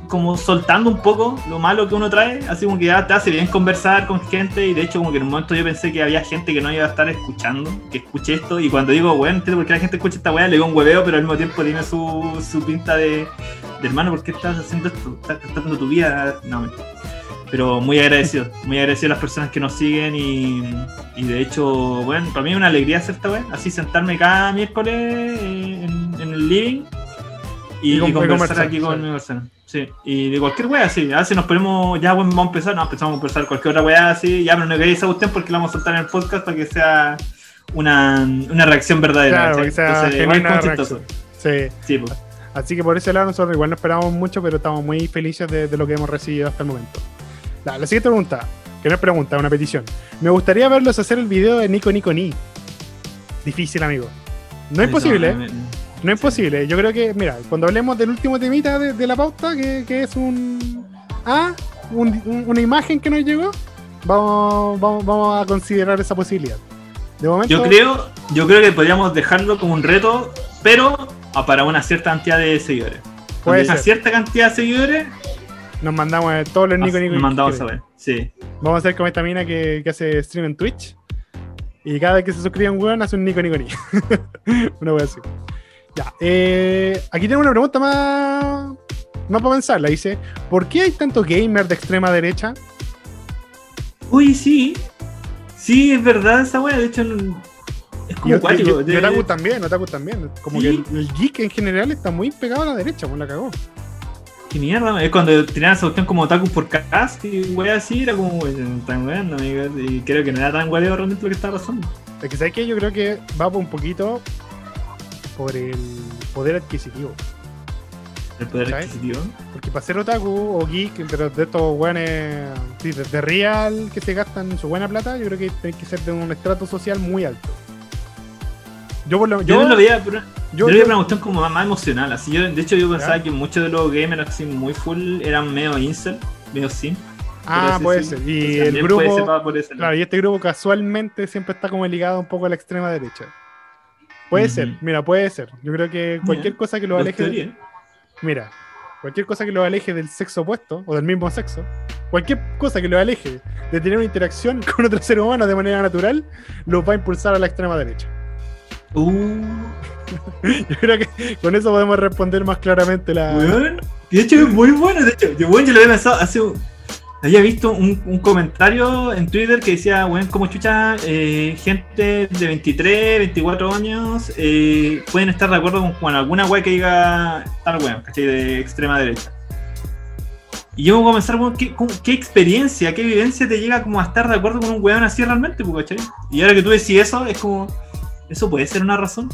Como soltando un poco lo malo que uno trae, así como que ya te hace bien conversar con gente y de hecho como que en un momento yo pensé que había gente que no iba a estar escuchando, que escuche esto y cuando digo, bueno, entiendo por qué la gente escucha esta weá, le digo un hueveo, pero al mismo tiempo tiene su, su pinta de, de hermano, ¿por qué estás haciendo esto? ¿Estás gastando tu vida? No, mentira pero muy agradecido, muy agradecido a las personas que nos siguen y, y de hecho, bueno, para mí es una alegría hacer esta web, así sentarme cada miércoles eh, en, en el living y, Y y conversar conversar, aquí con mi persona. Sí, y de cualquier wea, sí, a veces nos ponemos, ya bueno, vamos a empezar, no, empezamos a conversar cualquier otra wea así, ya, pero no queréis esa cuestión porque la vamos a soltar en el podcast para que sea una, una reacción verdadera. Claro, que sea Entonces, igual chistoso. Sí. Sí, pues. Así que por ese lado nosotros igual no esperábamos mucho, pero estamos muy felices de, de lo que hemos recibido hasta el momento. La, la siguiente pregunta, que no es pregunta, una petición. Me gustaría verlos hacer el video de Nico Nico Ni. Difícil, amigo. No es posible, me- no es posible. Yo creo que, mira, cuando hablemos del último temita de, de la pauta, que, que es un. Ah, un- un- una imagen que nos llegó, vamos, vamos, vamos a considerar esa posibilidad. De momento. Yo creo, yo creo que podríamos dejarlo como un reto, pero a- para una cierta cantidad de seguidores. Puede una ser. cierta cantidad de seguidores, Nos mandamos eh, todos los Nico Nico nos mandamos a ver. Sí. Vamos a hacer como esta mina que, que hace stream en Twitch. Y cada vez que se suscribe un weón hace un Nico Nico Ni. <laughs> una wea así. Ya. eh, aquí tenemos una pregunta más. Más para pensarla. Dice: ¿Por qué hay tanto gamer de extrema derecha? Uy, sí. Sí, es verdad esa wea. De hecho, es como cuático. y- Otaku también, Otaku también. Como Sí. que el, el geek en general está muy pegado a la derecha, pues la cagó. Qué mierda. Es cuando tiraban esa cuestión como otaku por cast y wea así, era como, "Weón, tan weando, amigo. Y creo que no era tan guadeo realmente lo que estaba pasando. Es que sabes que yo creo que va por un poquito por el poder adquisitivo. El poder ¿Sabes? adquisitivo. Porque para ser otaku o geek, de, de estos weones sí, de, real que se gastan su buena plata, yo creo que tiene que ser de un estrato social muy alto. Yo por lo Yo, yo, no lo veía, pero. yo- Yo, veía una cuestión como más, emocional. Así yo, de hecho, yo pensaba que muchos de los gamers así muy full eran medio incel, medio sim. Ah, puede sí. ser. Y el grupo, claro, y este grupo casualmente siempre está como ligado un poco a la extrema derecha. Puede ser, mira, puede ser. Yo creo que cualquier Mira, cosa que lo aleje, teorías. mira, cualquier cosa que lo aleje del sexo opuesto o del mismo sexo, cualquier cosa que lo aleje de tener una interacción <laughs> con otro ser humano de manera natural, lo va a impulsar a la extrema derecha. Uh, <laughs> Yo creo que con eso podemos responder más claramente la. weón. De hecho, es muy bueno. De hecho, yo, weón, yo lo había pensado hace. un- Había visto un, un comentario en Twitter que decía, weón, como chucha, eh, gente de 23, 24 años eh, pueden estar de acuerdo con, con alguna weá que diga tal weón, ¿cachai? De extrema derecha. Y yo voy a pensar, weón, ¿qué, cómo- qué experiencia, qué vivencia te llega como a estar de acuerdo con un weón así realmente, pues, ¿cachai? Y ahora que tú decís eso, es como, ¿eso puede ser una razón?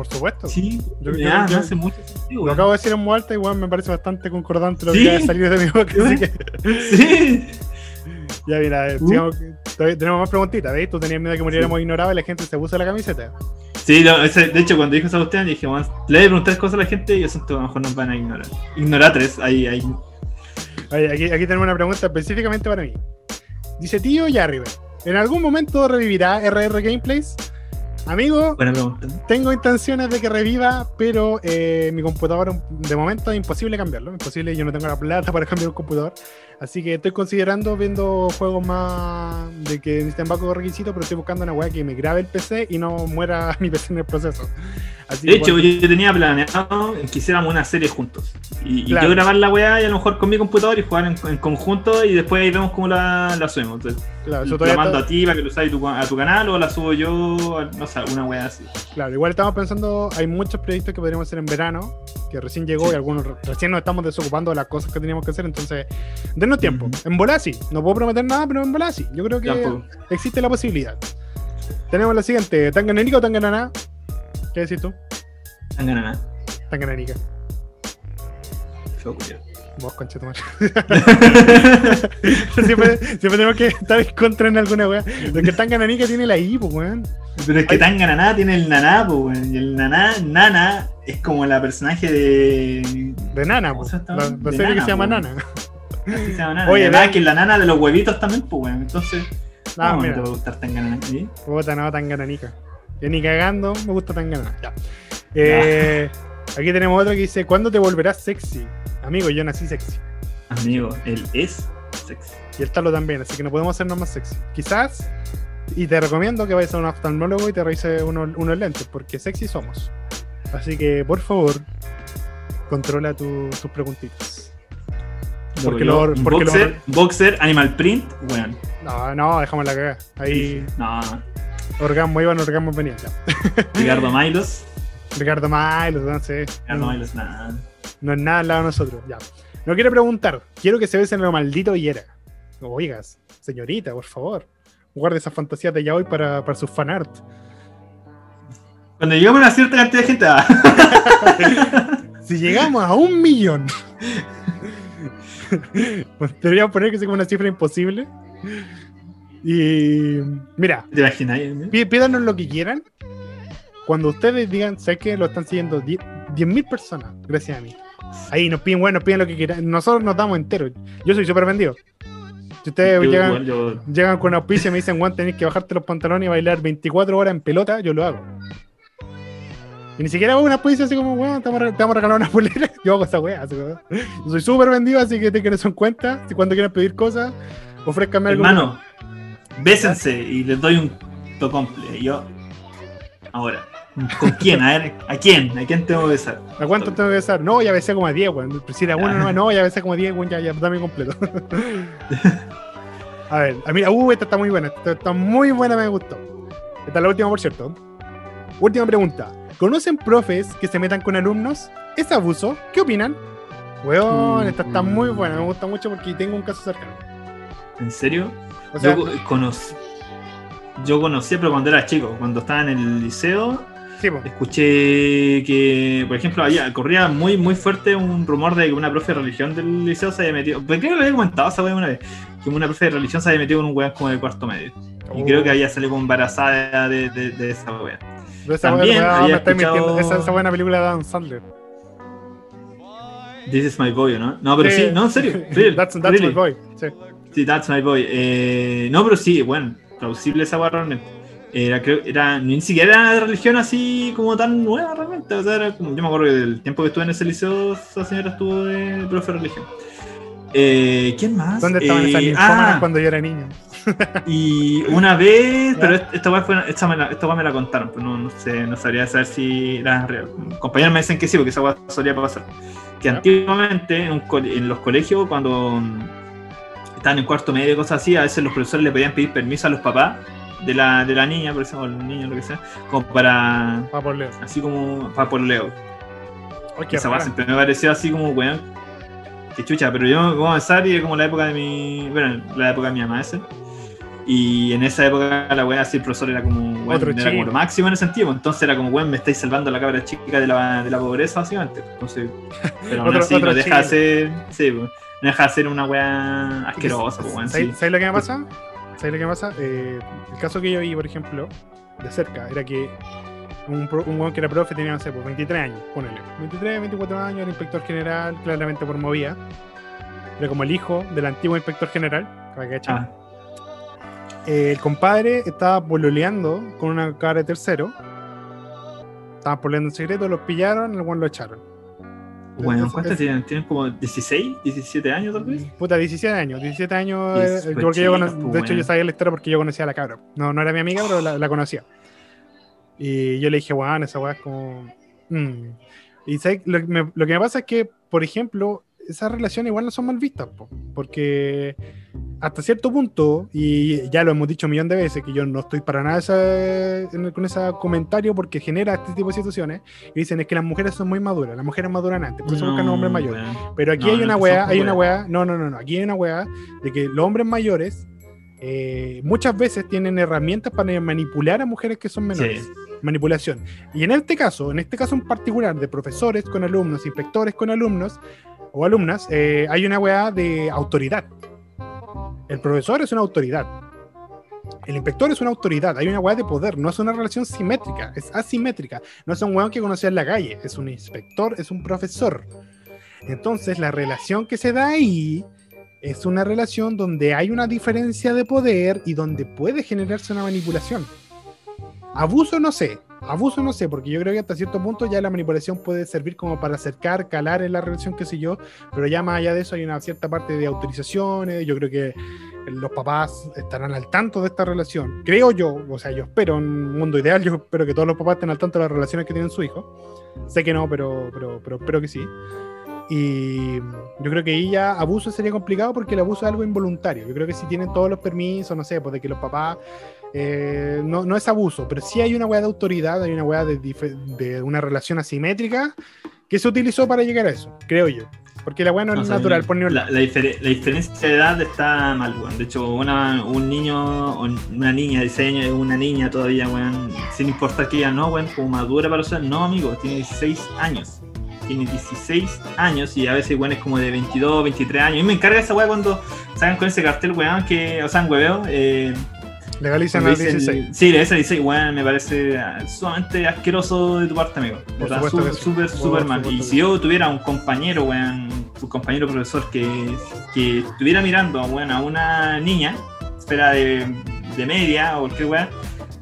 Por supuesto. Sí, Yo- yo- hace mucho sentido. Lo acabo de decir en alta, igual me parece bastante concordante lo Sí. que acaba de salir de mi boca. Así que, Sí. <laughs> ya mira, ver, Uh. sigamos, tenemos más preguntitas, ¿veis? Tú tenías miedo de que muriéramos ignorados y la gente se puso la camiseta. Sí, no, ese- de hecho, cuando dijo esa cuestión, dije, bueno, le voy a preguntar cosas a la gente y eso a lo mejor nos van a ignorar. Ignoratres, ahí, ahí. Oye, aquí, aquí tenemos una pregunta específicamente para mí. Dice tío Yarriver, ¿en algún momento revivirá RR Gameplays? Amigo, tengo intenciones de que reviva, pero eh, mi computador de momento es imposible cambiarlo. Imposible, yo no tengo la plata para <laughs> cambiar un computador. Así que estoy considerando viendo juegos más de que necesitan bajo requisitos, pero estoy buscando una weá que me grabe el PC y no muera <laughs> mi PC en el proceso. Así De hecho, cuando- yo tenía planeado que hiciéramos una serie juntos. Y, y Claro. yo grabar la weá y a lo mejor con mi computador y jugar en, en conjunto y después ahí vemos cómo la, la subimos. Entonces, claro, eso la mando a ti para que lo usáis tu- a tu canal o la subo yo, a- no sé, una weá así. Claro, igual estamos pensando, hay muchos proyectos que podríamos hacer en verano, que recién llegó Sí. y algunos re- recién nos estamos desocupando de las cosas que teníamos que hacer, entonces, denos tiempo. En bola sí, no puedo prometer nada, pero en bola sí. Yo creo que Ya, pues. existe la posibilidad. Tenemos la siguiente, ¿Tanganerica o Tanganana? ¿Qué decís tú? Tanganana. Tanganerica. Feo culiao. Vos, conchetumare. <laughs> siempre, siempre tenemos que estar en contra en alguna weá. Lo que Tangananica tiene la I, pues, weón. Pero es que. Tangananá tiene el naná, pues, weón. Y el naná, nana, es como la personaje de. De Nana, ¿Cómo pues. La, la De serie que se llama. Nana. Así se llama nana. Oye, vean- que la nana de los huevitos también, pues, weón. Entonces, ¿cómo no mira. te va a gustar Tangananá? ¿Sí? Puta, no. Yo ni cagando, me gusta tan ganana. Ya. Eh, aquí tenemos otro que dice: ¿Cuándo te volverás sexy? Amigo, yo nací sexy. Amigo, él es sexy. Y el talo también, así que no podemos hacernos más sexy. Quizás, y te recomiendo que vayas a un oftalmólogo y te revise unos, unos lentes, porque sexy somos. Así que, por favor, controla tu- tus preguntitas. Porque lo- porque lo- boxer, animal print, weón. No, no, dejamos la cagada. Ahí, No, orgasmo iban, orgasmo venían. Ya. <laughs> Ricardo Milos. Ricardo Milos, no sé. Ricardo No. Milos, nada. No es nada al lado de nosotros. Ya. No quiero preguntar. Quiero que se besen lo maldito y era. Oigas, señorita, por favor. Guarde esas fantasías de ya hoy para, para sus fanart. Cuando llegamos a una cierta cantidad de gente, ah, <laughs> Si llegamos a un millón. <laughs> <laughs> deberíamos poner que sea como una cifra imposible. Y mira, eh? pídanos lo que quieran. Cuando ustedes digan, sé que lo están siguiendo 10.000 personas, gracias a mí. Ahí nos piden, bueno, nos piden lo que quieran. Nosotros nos damos enteros. Yo soy súper vendido. Si ustedes Yo, llegan, yo- llegan con auspicio y me dicen, Juan, tenés que bajarte los pantalones y bailar 24 horas en pelota, yo lo hago. Y ni siquiera hago una auspicio así como, weón, te vamos a re- te vamos a regalar una polera. <laughs> Yo hago esa weá. Yo soy súper vendido, así que tengan eso en cuenta. Si cuando quieran pedir cosas, ofrezcanme algo. Hermano, bésense y les doy un tocomple. Yo, ahora, ¿con quién? A ver, ¿a quién? ¿A quién tengo que besar? ¿A cuánto tengo que besar? No, ya besé como a 10, weón. Si era uno, no, no, ya besé como a 10, weón, ya, ya, dame completo. <laughs> a ver, a mí, uh, esta está muy buena. Esta está muy buena, me gustó. Esta es la última, por cierto. Última pregunta. ¿Conocen profes que se metan con alumnos? ¿Es abuso? ¿Qué opinan? Weón, esta está muy buena, me gusta mucho porque tengo un caso cercano. ¿En serio? O sea, yo conocí. Yo conocí, pero cuando era chico, cuando estaba en el liceo, sí, escuché que, por ejemplo, había, corría muy muy fuerte un rumor de que una profe de religión del liceo se había metido. Pues creo que lo había comentado esa una vez. Que una profe de religión se había metido con un weón como de cuarto medio. Y Oh. creo que había salido embarazada de, de, de esa weá. Esa también había escuchado- mintiendo. Esa, esa buena película de Adam Sandler. This is my boy, ¿no? No, pero sí, no, en serio. <laughs> real, that's that's really. my boy. Sí. Sí, that's my boy. Eh, no, pero sí, bueno, plausible esa realmente. Era, creo, era, ni siquiera era de religión así como tan nueva realmente. O sea, era como, yo me acuerdo que del tiempo que estuve en ese liceo, esa señora estuvo de profe de religión. Eh, ¿Quién más? ¿Dónde estaban Eh, esas ah, cuando yo era niño? Y una vez, pero esta- weá fue, esta me la, esta me la contaron, pero no, no sé, no sabría saber si era real. Compañeros me dicen que sí, porque esa weá solía pasar. Que Ya. antiguamente en, los colegios, cuando mm, estaban en cuarto medio y cosas así, a veces los profesores le podían pedir permiso a los papás de la, de la niña, por ejemplo, o el niño, lo que sea, como para, Ah, por Leo. así como, para por Leo. Esa weá siempre me pareció así como, weón, que chucha, pero yo vamos a pensar y es como la época de mi, bueno, la época de mi mamá ese. Y en esa época la weá así el profesor era como, weón, Otro era como lo máximo en ese sentido, entonces era como, weón, me estáis salvando a la cabra chica de la, de la pobreza, básicamente. Entonces, <laughs> pero aún así no deja ser, sí, pues, no deja de ser una weá asquerosa, pues, weón, ¿Sabes sí. lo que me pasa? ¿Sabes lo que me pasa? Eh, el caso que yo vi, por ejemplo, de cerca, era que un, un weón que era profe tenía, no sé, pues 23 años, ponele. 23, 24 años, era inspector general, claramente promovía. Era como el hijo del antiguo inspector general, ¿cachai? Ah, eh, el compadre estaba pololeando con una cara de tercero. Estaban pololeando en secreto, los pillaron, el lo echaron. Bueno, ¿cuántos tienen? ¿Tienen como 16, 17 años tal vez? Puta, 17 años. 17 años. Eh, es súper porque yo chica, cono- pues, de hecho, yo sabía la historia porque yo conocía a la cabra. No, no era mi amiga, pero la, la conocía. Y yo le dije, weón, esa weá es como. mm". Y ¿sabes? lo, que me, lo que me pasa es que, por ejemplo, esas relaciones igual no son mal vistas, po, porque hasta cierto punto, y ya lo hemos dicho un millón de veces, que yo no estoy para nada esa- en- con ese comentario porque genera este tipo de situaciones, y dicen es que las mujeres son muy maduras, las mujeres maduran antes, por eso buscan No, hombres mayores. Pero aquí No, hay una weá, hay una weá, no, no, no, no, aquí hay una weá de que los hombres mayores eh, muchas veces tienen herramientas para manipular a mujeres que son menores. Sí. Manipulación. Y en este caso, en este caso en particular, de profesores con alumnos, inspectores con alumnos o alumnas, eh, hay una weá de autoridad. El profesor es una autoridad. El inspector es una autoridad, hay una weá de poder, no es una relación simétrica, es asimétrica. No es un weón que conocía en la calle, es un inspector, es un profesor. Entonces, la relación que se da ahí es una relación donde hay una diferencia de poder y donde puede generarse una manipulación. Abuso no sé, abuso no sé, porque yo creo que hasta cierto punto ya la manipulación puede servir como para acercar, calar en la relación, qué sé yo, pero ya más allá de eso hay una cierta parte de autorizaciones, yo creo que los papás estarán al tanto de esta relación, creo yo, o sea, yo espero en un mundo ideal, yo espero que todos los papás estén al tanto de las relaciones que tienen su hijo, sé que no, pero, pero, pero espero que sí. Y yo creo que ahí ya abuso sería complicado porque el abuso es algo involuntario. Yo creo que si tienen todos los permisos, no sé, pues de que los papás. Eh, no, no es abuso, pero sí hay una weá de autoridad, hay una weá de, una relación asimétrica que se utilizó para llegar a eso, creo yo. Porque la weá no No, es sea, natural por la, la la diferencia de edad está mal, weón. De hecho, una, un niño una niña de 16 años es una niña todavía, weón. Sin importar que ella no, weón, como madura para usar. No, amigo, tiene 16 años. Tiene 16 años y a veces, weón, es como de 22, 23 años. Y me encarga esa weá cuando salgan con ese cartel, weón, que, o sea, en hueveo, eh, Legalizan cuando al dicen- 16. Sí, ese 16, weón, me parece ah, sumamente asqueroso de tu parte, amigo. Súper, súper, mal. Y si yo tuviera un compañero, weón, un compañero profesor que, que estuviera mirando, weón, a una niña, espera de, de media o cualquier weón,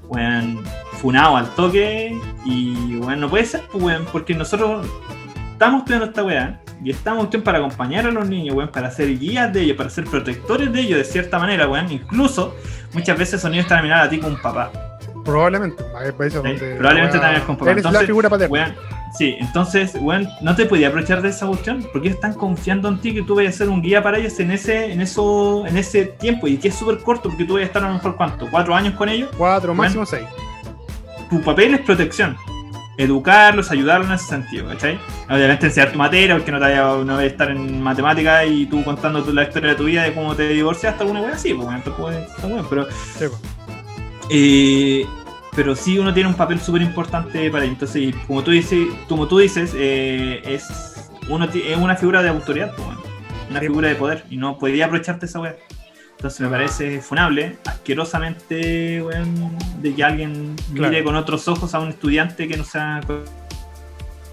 weón, funado al toque y, weón, no puede ser, pues, weón, porque nosotros estamos estudiando esta weá y estamos cuestión para acompañar a los niños, weón, para ser guías de ellos, para ser protectores de ellos de cierta manera, weón. Incluso muchas veces son niños te van a ti como un papá. Probablemente. Sí, donde probablemente la también con papá. Eres la Entonces, figura paterna. Weón, sí, entonces, weón, no te podía aprovechar de esa cuestión porque están confiando en ti que tú vayas a ser un guía para ellos en ese, en eso, en ese tiempo y que es súper corto porque tú vayas a estar a lo mejor cuánto, cuatro años con ellos. Cuatro, máximo seis. Tu papel es protección. Educarlos, ayudarlos en ese sentido, ¿cachai? Obviamente enseñar tu materia, porque no te vaya no vaya a estar en matemática y tú contando la historia de tu vida de cómo te divorciaste, alguna wea así, pues, weón, tampoco es- está bueno, pero Sí, pues. eh, pero sí uno tiene un papel súper importante para ello. Entonces, como tú dices, como tú dices eh, es, uno es una figura de autoridad, pues, bueno, una Sí. figura de poder, y no podía aprovecharte esa weá. Entonces me parece funable, asquerosamente, weón, de que alguien Claro. mire con otros ojos a un estudiante que no sea...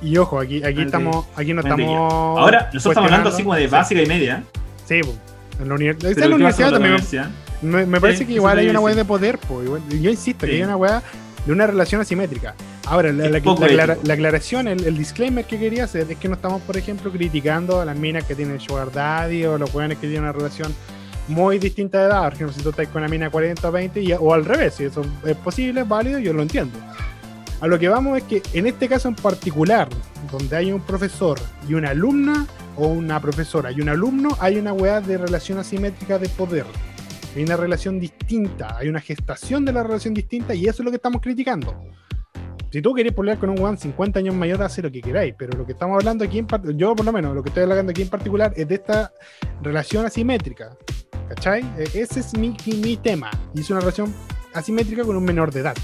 Y ojo, aquí, aquí estamos, aquí no estamos. Ahora, nosotros estamos hablando así como de Sí. básica y media, Sí, pues. En la, univers- en la ¿qué pasa universidad la también me- universidad? me, me parece Sí, que igual hay una weá de poder, igual- Yo insisto, que hay una weá de una relación asimétrica. Ahora, la, aclaración, el, el disclaimer que quería hacer es que no estamos, por ejemplo, criticando a las minas que tienen sugar daddy o los weones que tienen una relación muy distinta de edad. Por ejemplo, si tú estás con una mina 40 o 20, y- o al revés, si eso es posible, es válido, yo lo entiendo. A lo que vamos es que en este caso en particular, donde hay un profesor y una alumna, o una profesora y un alumno, hay una weá de relación asimétrica de poder. Hay una relación distinta, hay una gestación de la relación distinta y eso es lo que estamos criticando. Si tú querés pelear con un weón 50 años mayor, hace lo que queráis, pero lo que estamos hablando aquí, en yo por lo menos, lo que estoy hablando aquí en particular es de esta relación asimétrica. ¿Cachai? Eh, Ese es mi, mi, tema. Y es una relación asimétrica con un menor de edad.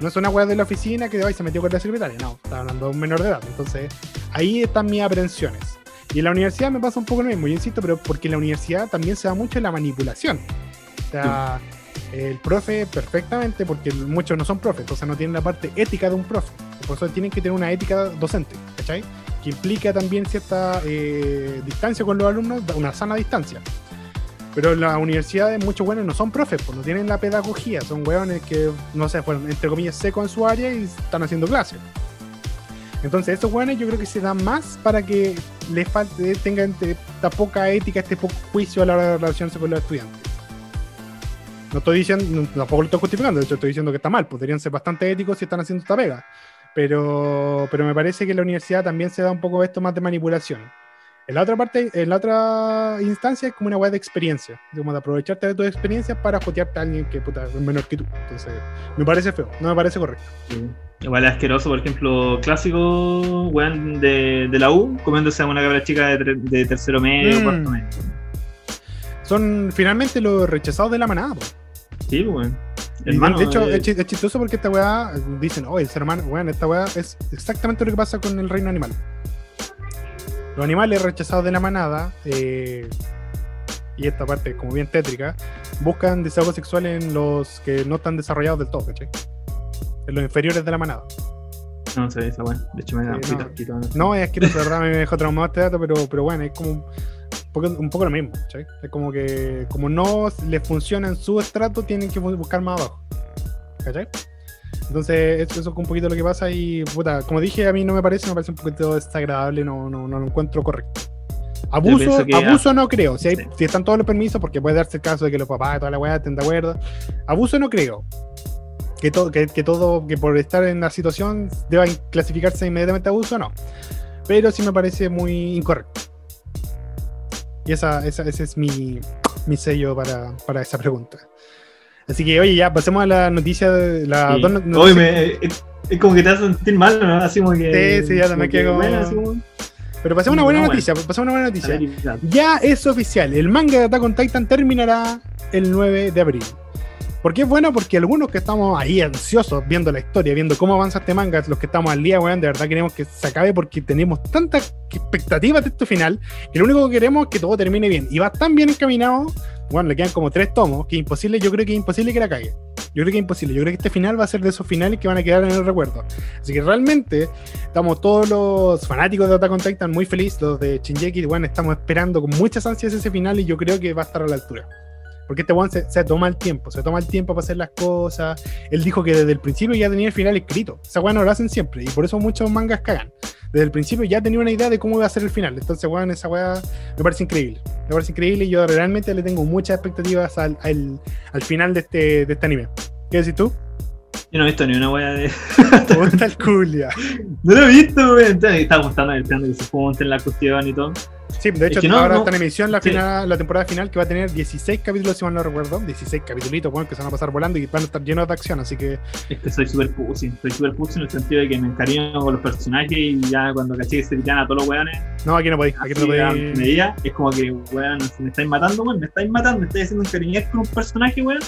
No es una weá de la oficina que ay, se metió con la secretaria. No, está hablando de un menor de edad. Entonces, ahí están mis aprensiones. Y en la universidad me pasa un poco lo mismo, yo insisto, pero porque en la universidad también se da mucho la manipulación. O sea, el profe perfectamente, porque muchos no son profes, entonces no tienen la parte ética de un profe. Los profesores tienen que tener una ética docente, ¿cachai? Que implica también cierta eh, distancia con los alumnos, una sana distancia. Pero las universidades, muchos buenos no son profes, pues no tienen la pedagogía, son weones que, no sé, fueron entre comillas secos en su área y están haciendo clases. Entonces, estos weones yo creo que se dan más para que les falte, tengan esta poca ética, este poco juicio a la hora de relacionarse con los estudiantes. No estoy diciendo, tampoco lo estoy justificando, de hecho estoy diciendo que está mal, podrían ser bastante éticos si están haciendo esta pega. Pero, pero me parece que en la universidad también se da un poco esto más de manipulación. En la otra parte, en la otra instancia es como una weá de experiencia, como de aprovecharte de tus experiencias para jotearte a alguien que puta, es menor que tú. Entonces, me parece feo, no me parece correcto. Sí. Igual es asqueroso, por ejemplo, clásico, weón, de, de la U, comiéndose a una cabra chica de, de tercero medio, Mm. cuarto medio. Son finalmente los rechazados de la manada. po. Sí, weón. Hermano, de hecho, eh, es, chi- es chistoso porque esta weá dicen, oh, el ser humano, weón, esta weá es exactamente lo que pasa con el reino animal. Los animales rechazados de la manada, eh, y esta parte como bien tétrica, buscan desahogo sexual en los que no están desarrollados del todo, ¿cachai? En los inferiores de la manada. no sé esa weón. De hecho, me da un no. ¿no? Es que de verdad me dejó traumado este dato, pero, pero bueno, es como un poco, un poco lo mismo, ¿cachai? Es como que como no les funciona en su estrato, tienen que bu- buscar más abajo, ¿cachai? Entonces, eso, eso es un poquito lo que pasa y, puta, como dije, a mí no me parece, me parece un poquito desagradable, no, no, no lo encuentro correcto. Abuso, abuso no creo, si, hay- Sí. si están todos los permisos, porque puede darse el caso de que los papás toda la weá estén de acuerdo. Abuso no creo. Que todo, que, que todo, que por estar en la situación deba clasificarse inmediatamente abuso, no pero sí me parece muy incorrecto. Y esa, esa- ese es mi, mi sello para, para esa pregunta. Así que, oye, ya pasemos a la noticia de la Sí. no- Oye, me- es, es como que te hace sentir mal, ¿no? Así como que. Sí, sí, ya también quedo- como- Pero pasemos una buena No, noticia, pasemos una buena noticia. ver. Ya es oficial, el manga de Attack on Titan terminará el 9 de abril. ¿Por qué es bueno? Porque algunos que estamos ahí ansiosos viendo la historia, viendo cómo avanza este manga, los que estamos al día, weón, de verdad queremos que se acabe porque tenemos tantas expectativas de este final que lo único que queremos es que todo termine bien. Y va tan bien encaminado, bueno, le quedan como tres tomos, que imposible, yo creo que es imposible que la cague. Yo creo que es imposible. Yo creo que este final va a ser de esos finales que van a quedar en el recuerdo. Así que realmente estamos todos los fanáticos de Attack on Titan muy felices, los de Shinjeki, bueno, estamos esperando con muchas ansias ese final y yo creo que va a estar a la altura. Porque este one se, se toma el tiempo, se toma el tiempo para hacer las cosas. Él dijo que desde el principio ya tenía el final escrito. Esa weá no lo hacen siempre y por eso muchos mangas cagan. Desde el principio ya tenía una idea de cómo iba a ser el final. Entonces, weón, esa weá me parece increíble. Me parece increíble y yo realmente le tengo muchas expectativas al, al, al final de este, de este anime. ¿Qué decís tú? Yo no he visto ni una wea de. <laughs> ¿Te gusta el culia? <laughs> No lo he visto, weón. Entonces, Estaba gustando el plan de que se la cuestión y todo. Sí, de hecho, Es que no, ahora no. está en emisión la, Sí. final, la temporada final que va a tener 16 capítulos, si mal no recuerdo. 16 capítulos, bueno, que se van a pasar volando y van a estar llenos de acción, así que Es que soy super pussy. Soy super pussy en el sentido de que me encariño con los personajes y ya cuando caché que se quitan a todos los weones, no, aquí no podéis, aquí no podéis. medida, es como que, weón, si me estáis matando, weón, me estáis matando, me estáis haciendo encariñar con un personaje, weón,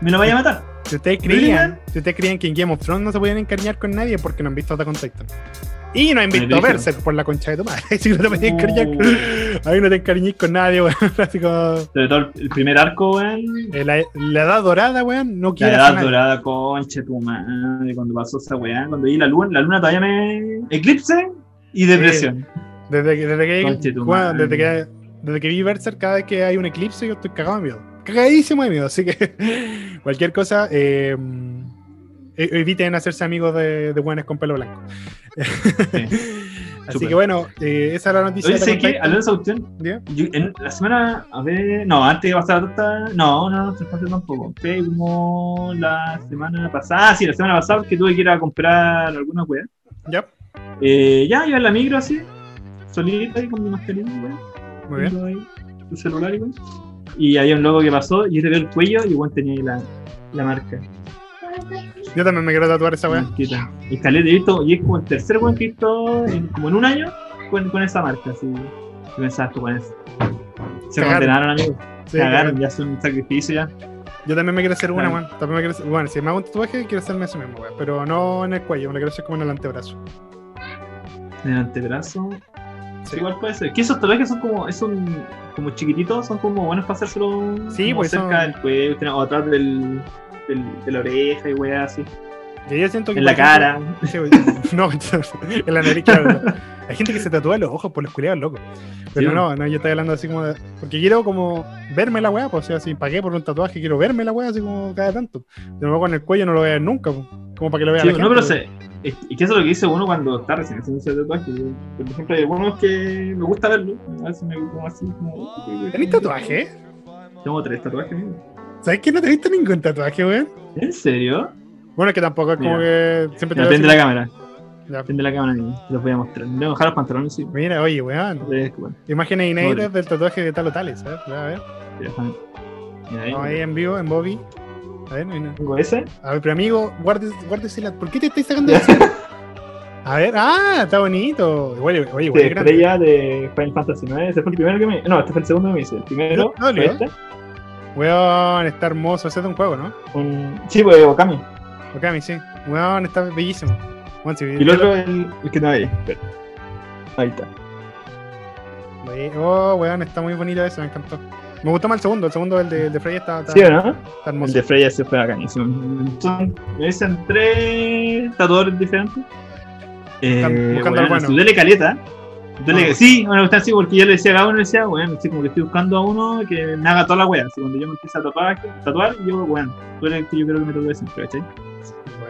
me lo vaya a matar. Si ustedes creían, si ustedes creían que en Game of Thrones no se podían encariñar con nadie porque no han visto on Titan. Y no han visto. Berserk por la concha de tu madre. <laughs> Si no te Uh. con... Ahí no te encariñís con nadie, weón. <laughs> Así como... Sobre todo el, primer arco, weón. eh, La, la edad dorada, weón, no La quiere edad dorada, concha tu madre, cuando pasó esa weá, cuando vi la luna, la luna todavía me. eclipse y depresión. Desde que, desde que, bueno, madre. desde que, desde que vi Berserk, cada vez que hay un eclipse, yo estoy cagado de miedo. Cagadísimo de miedo. Así que <laughs> cualquier cosa, eh, eviten hacerse amigos de, de buenas con pelo blanco. <laughs> Así súper. que bueno, eh, esa es la noticia. Oye, que, ¿Ya? yo en la semana, a ver, no, antes de pasar esta, no, no, no se pasó tampoco. Fue como la semana pasada, ah, sí, la semana pasada que tuve que ir a comprar alguna weá. ¿Ya? Eh, ya, iba en la micro así, solita ahí con mi mascarilla, weá. Muy bien. ahí tu celular y weá. Y había un loco que pasó y yo le veo el cuello y igual tenía ahí la, la marca. Yo también me quiero tatuar esa weá. Y caleta, he visto, y es como el tercer weón que he visto en, como en un año con, con esa marca, así. Y pensaba, tú con eso. Se Cagaron. condenaron, amigos. Sí, Cagaron, ya son un sacrificio ya. Yo también me quiero hacer una, weón. También me quiero hacer- Bueno, si me hago un tatuaje, quiero hacerme eso mismo, weón. Pero no en el cuello, me lo quiero hacer como en el antebrazo. En el antebrazo. Sí. Igual puede ser. Que esos tatuajes son como, son como chiquititos, son como buenos para hacérselo Sí, pues cerca son- del cuello, o atrás del, del, de la oreja y weá así. Y yo siento que. En la cara. <laughs> No, en la nariz, claro. Hay gente que se tatúa los ojos por los culiados locos. Pero Sí. no, no, yo estoy hablando así como de. Porque quiero como verme la weá, pues o sea, si pagué por un tatuaje, quiero verme la weá así como cada tanto. De nuevo con el cuello no lo voy a ver nunca, pues. como para que lo vea Sí, la no, pero se, es- y que eso es lo que dice uno cuando está recién haciendo ese tatuaje. Yo, Por ejemplo, hay algunos que me gusta verlo. A veces me como así como. ¿Tenés tatuaje? Tengo tres tatuajes. amigo. ¿Sabes que no te he visto ningún tatuaje, weón? ¿En serio? Bueno, es que tampoco es como que siempre te Depende de la cámara. Depende de la cámara. los voy a mostrar. Voy a bajar los pantalones, sí. Mira, oye, weón. Imágenes inéditas del tatuaje de tal o tales, ¿sabes? A ver. Mira ahí. En vivo, en Bobby. A ver, mira. Tengo ese. A ver, pero amigo, guárdese, guárdese la. ¿Por qué te estáis sacando eso? <laughs> A ver, ah, está bonito. Oye, oye, grande. estrella de Final Fantasy IX. Ese fue el primero que me. No, este fue el segundo que me hice. El primero No, no, no. este. Weón, está hermoso. Ese es de un juego, ¿no? Un... Sí, pues Okami. Okami, sí. Weón, está bellísimo. Weón, si Y el otro, el, el que no hay. Espera. Ahí está. Oh, weón, está muy bonito ese, me encantó. Me gustó más el segundo. El segundo, el de, el de Freya, está, está, ¿Sí no? está El hermoso. de Freya se fue bacanísimo. Son, me dicen tres tatuadores diferentes. Eh, Buscan- buscando al bueno. si Ah. Sí, bueno, está así porque yo le decía a cada uno, le decía, bueno, así como que estoy buscando a uno que me haga toda la wea. Así cuando yo me empiezo a tatuar, tatuar yo, bueno, tú eres el que yo creo que me tatúe siempre, ¿cachai?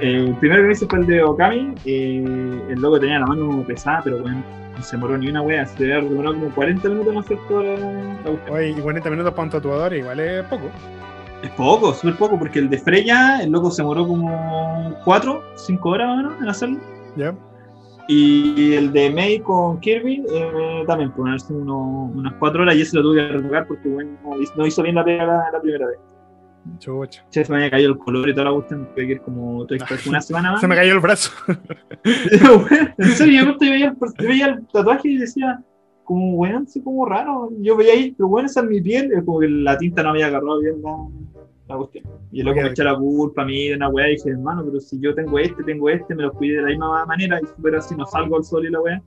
Eh, el primero que me hice fue el de Okami. eh, el loco tenía la mano pesada, pero bueno, no se moró ni una wea. Se había demorado como 40 minutos en hacer toda la, la cuestión. Oye, y 40 minutos para un tatuador, igual es poco. Es poco, súper poco, porque el de Freya, el loco se moró como 4, 5 horas más o menos en hacerlo. ¿Ya? Y el de May con Kirby eh, también, por ponerse uno, unas 4 horas y ese lo tuve que retocar porque bueno, no hizo- bien la pega la, la primera vez. Chucha. Se me había caído el color y toda la tuve que ir como <laughs> una semana más. Se me cayó el brazo. <laughs> En serio, yo, veía, el, yo veía el tatuaje y decía, como, weón, así como raro. Yo veía ahí, pero bueno, esa es mi piel, como que la tinta no había agarrado bien la cuestión. Y el loco me Ok. echó la culpa a mí de una weá y dije, hermano, pero si yo tengo este, tengo este, me los cuidé de la misma manera y super así no salgo al sol y la weá.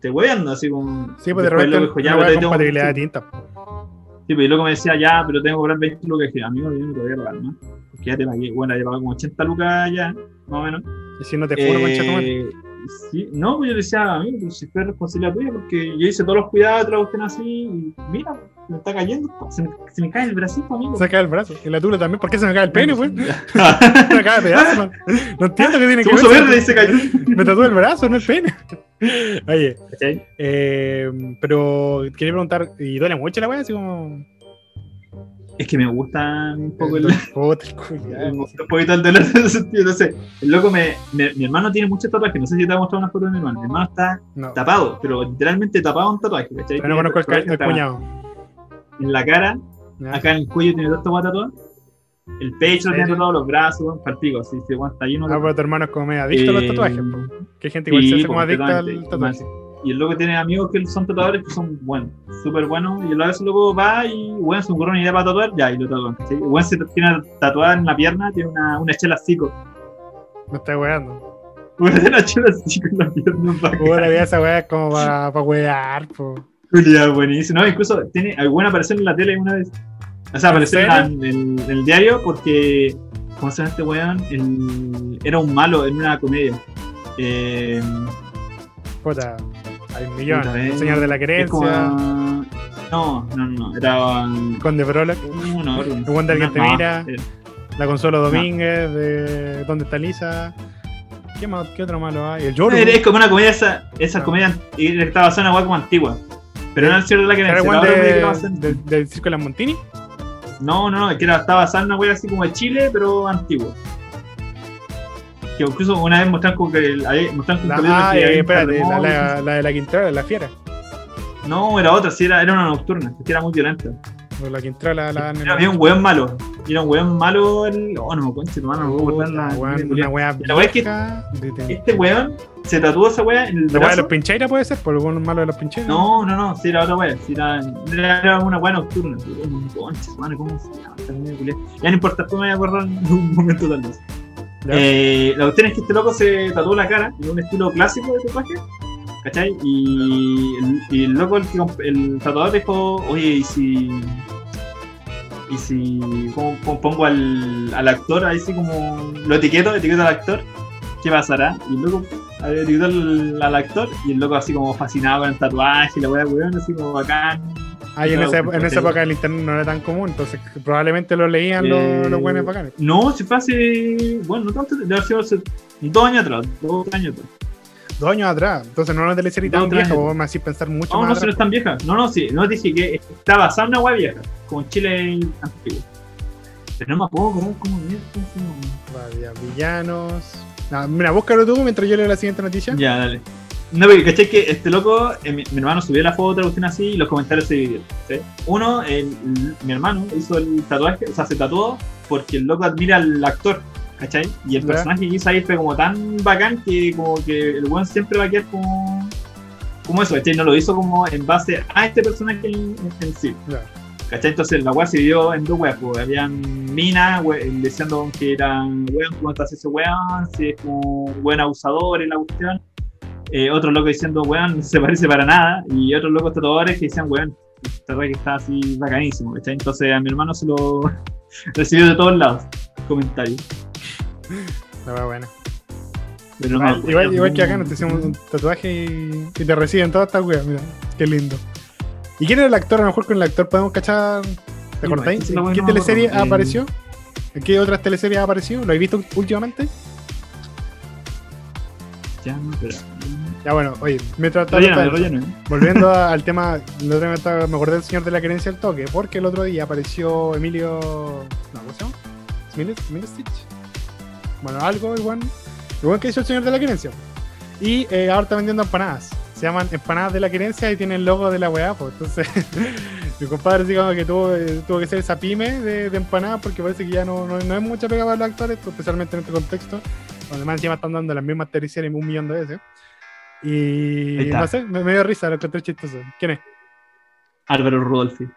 Te weando, así como. Sí, pues de repente dijo, ya, pero compatibilidad de tinta. Sí, pues y luego me decía, ya, pero tengo que cobrar 20 lucas. Y dije, amigo, yo no te voy a pagar, ¿no? Porque ya te pagué, bueno, ya pagué como 80 lucas ya, más o menos. Y si no te madre. Eh, sí, no, pues yo le decía, amigo, si fue responsabilidad tuya, porque yo hice todos los cuidados, otra cuestión así, y mira, me está cayendo, se me, se me cae el bracito, amigo. Se me cae el brazo. Y la tula también. ¿Por qué se me cae el pene, güey? <laughs> se me cae de pedazo, man. No entiendo qué tiene que ver. verde y se cayó. Me tatuó el brazo, no el pene. Oye, ¿Cachai? eh, pero quería preguntar, ¿y duele mucho la weá? Así como. Es que me gusta un poco el, el me gusta un poquito el dolor <laughs> en ese sentido, no sé. El loco me, me- mi hermano tiene muchos tatuajes, no sé si te voy a mostrar una foto de mi hermano. Mi hermano está No, tapado, pero literalmente tapado un tatuaje, ¿cachai? pero no conozco el, el cuñado. En la cara, acá en el cuello tiene dos tatuajes. El pecho ¿En tiene serio? tatuado, los brazos, palpico, así, se está lleno de Ah, pero tu hermano es como medio adicto a los Eh, tatuajes. po. Que gente igual sí, se hace como adicta al tatuaje. Y el loco tiene amigos que son tatuadores que son buenos, súper buenos. Y el loco va y, bueno, se ocurre una idea para tatuar, ya, y lo. ¿cachai? El weón se tiene tatuada en la pierna, tiene una, una chela cico. Me está weando. <laughs> Una chela cico en la pierna, Puta, <laughs> esa weá es como para pa wear, po. Culiao, buenísimo. No, incluso tiene alguna aparición en la tele una vez. O sea, ¿En apareció en, el, en el diario porque, ¿cómo se llama este weón? El- era un malo en una comedia. Eh, Puta, hay un millón. El eh. señor de la es como- No, no, no, era. um, Conde. El Wonder que te No, mira. eh, la Consuelo Domínguez, de ¿Dónde está Lisa? ¿Qué, más, ¿Qué otro malo hay? El Jordan. Es como una comedia, esa, esa Ah. comedia y estaba basada en una como antigua. Pero no el cierre de la que ¿Era el era que de, del Circo de las Montini? No, no, no, que era, estaba basada en una así como de Chile, pero antigua. Que incluso una vez mostraron como que el- ahí mostraron La, ah, que eh, espérate, la, terremoto. la, la de la Quintrala, la fiera. No, era otra, sí, era, era una nocturna, que era muy violenta. La Quintrala, la. Era, había un weón malo. Era un weón malo el. Oh, no, conche, hermano, no puedo acordar la- weón, una wea La wea es que- Este weón se tatuó esa weá en el ¿La wea de los pincheiras puede ser? ¿Por algún malo de los pincheiras? No, no, no, sí era otra wea, sí era, era, una wea nocturna. Conche, hermano, ¿cómo se llama? Ya no importa, después me voy a acordar en un momento tal vez. Eh, la cuestión es que este loco se tatuó la cara en un estilo clásico de tatuaje, ¿cachai? Y el, y el loco, el, el tatuador dijo, oye, ¿y si, Y si pongo, pongo- pongo al, al actor, ahí sí como lo etiqueto, etiqueto al actor, ¿qué pasará? Y luego etiqueto al, al actor y el loco así como fascinado con el tatuaje y la weá, weón, así como bacán. Ahí en, No, esa, en porque- esa época el internet no era tan común, entonces probablemente lo leían los, Eh, los buenos bacanes. No, si fue hace. Bueno, no tanto, sido hace dos años atrás, dos años atrás. Dos años atrás, entonces no era una teleserie tan vieja, vos me pensar mucho No, más no, si no atrás. es tan vieja. No, no, sí, no dije que está basada en una weá vieja, como Chile antiguo. Pero no me puedo acordar cómo mierda villanos. No, mira, búscalo tú mientras yo leo la siguiente noticia. Ya, dale. No, porque caché que este loco, eh, mi, mi hermano subió la foto, la cuestión así, y los comentarios se dividieron. ¿sí? Uno, el- mi hermano hizo el tatuaje, o sea, se tatuó porque el loco admira al actor, ¿cachai? Y el Ya. personaje que hizo ahí fue como tan bacán que como que el weón siempre va a quedar como, como eso, ¿cachai? No lo hizo como en base a este personaje en, en sí. ¿Cachai? Entonces la weá se dividió en dos weas, pues habían minas diciendo que eran weón, ¿cómo estás ese weón? Si es como buen abusador y la cuestión. Eh, otro loco diciendo weón, no se parece para nada. Y otros locos tatuadores que decían weón, esta weá que está así bacanísimo, ¿cachai? Entonces a mi hermano se lo <laughs> recibió de todos lados, comentarios. La wea buena. Pero no, Igual, igual, igual que acá nos te hacemos un tatuaje y, y te reciben todas estas weas, mira, qué lindo. ¿Y quién era el actor? A lo mejor con el actor podemos cachar. ¿Te Sí, acordáis? esa es la ¿En wea qué no me teleserie. Eh, apareció? ¿En qué otras teleseries ha aparecido? ¿Lo habéis visto últimamente? ya, no, pero... Ya bueno, oye, tanto- relleno. Volviendo a- <laughs> al tema, el otro día me, me acordé del señor de la querencia del toque, porque el otro día apareció Emilio. No, ¿cómo se llama? ¿Emilio, Emilio Stitch? Bueno, algo igual. Igual que hizo el señor de la querencia. Y eh, ahora está vendiendo empanadas. Se llaman empanadas de la querencia y tienen el logo de la weá, pues. Entonces, <laughs> mi compadre así como que tuvo, eh, tuvo que ser esa pyme de, de empanadas porque parece que ya no, no, no es mucha pega para los actores, pues, especialmente en este contexto. Además, encima están dando las mismas teleseries un millón de veces. Y no sé, me, me dio risa, lo encontré chistoso. ¿Quién es? Álvaro Rudolfi.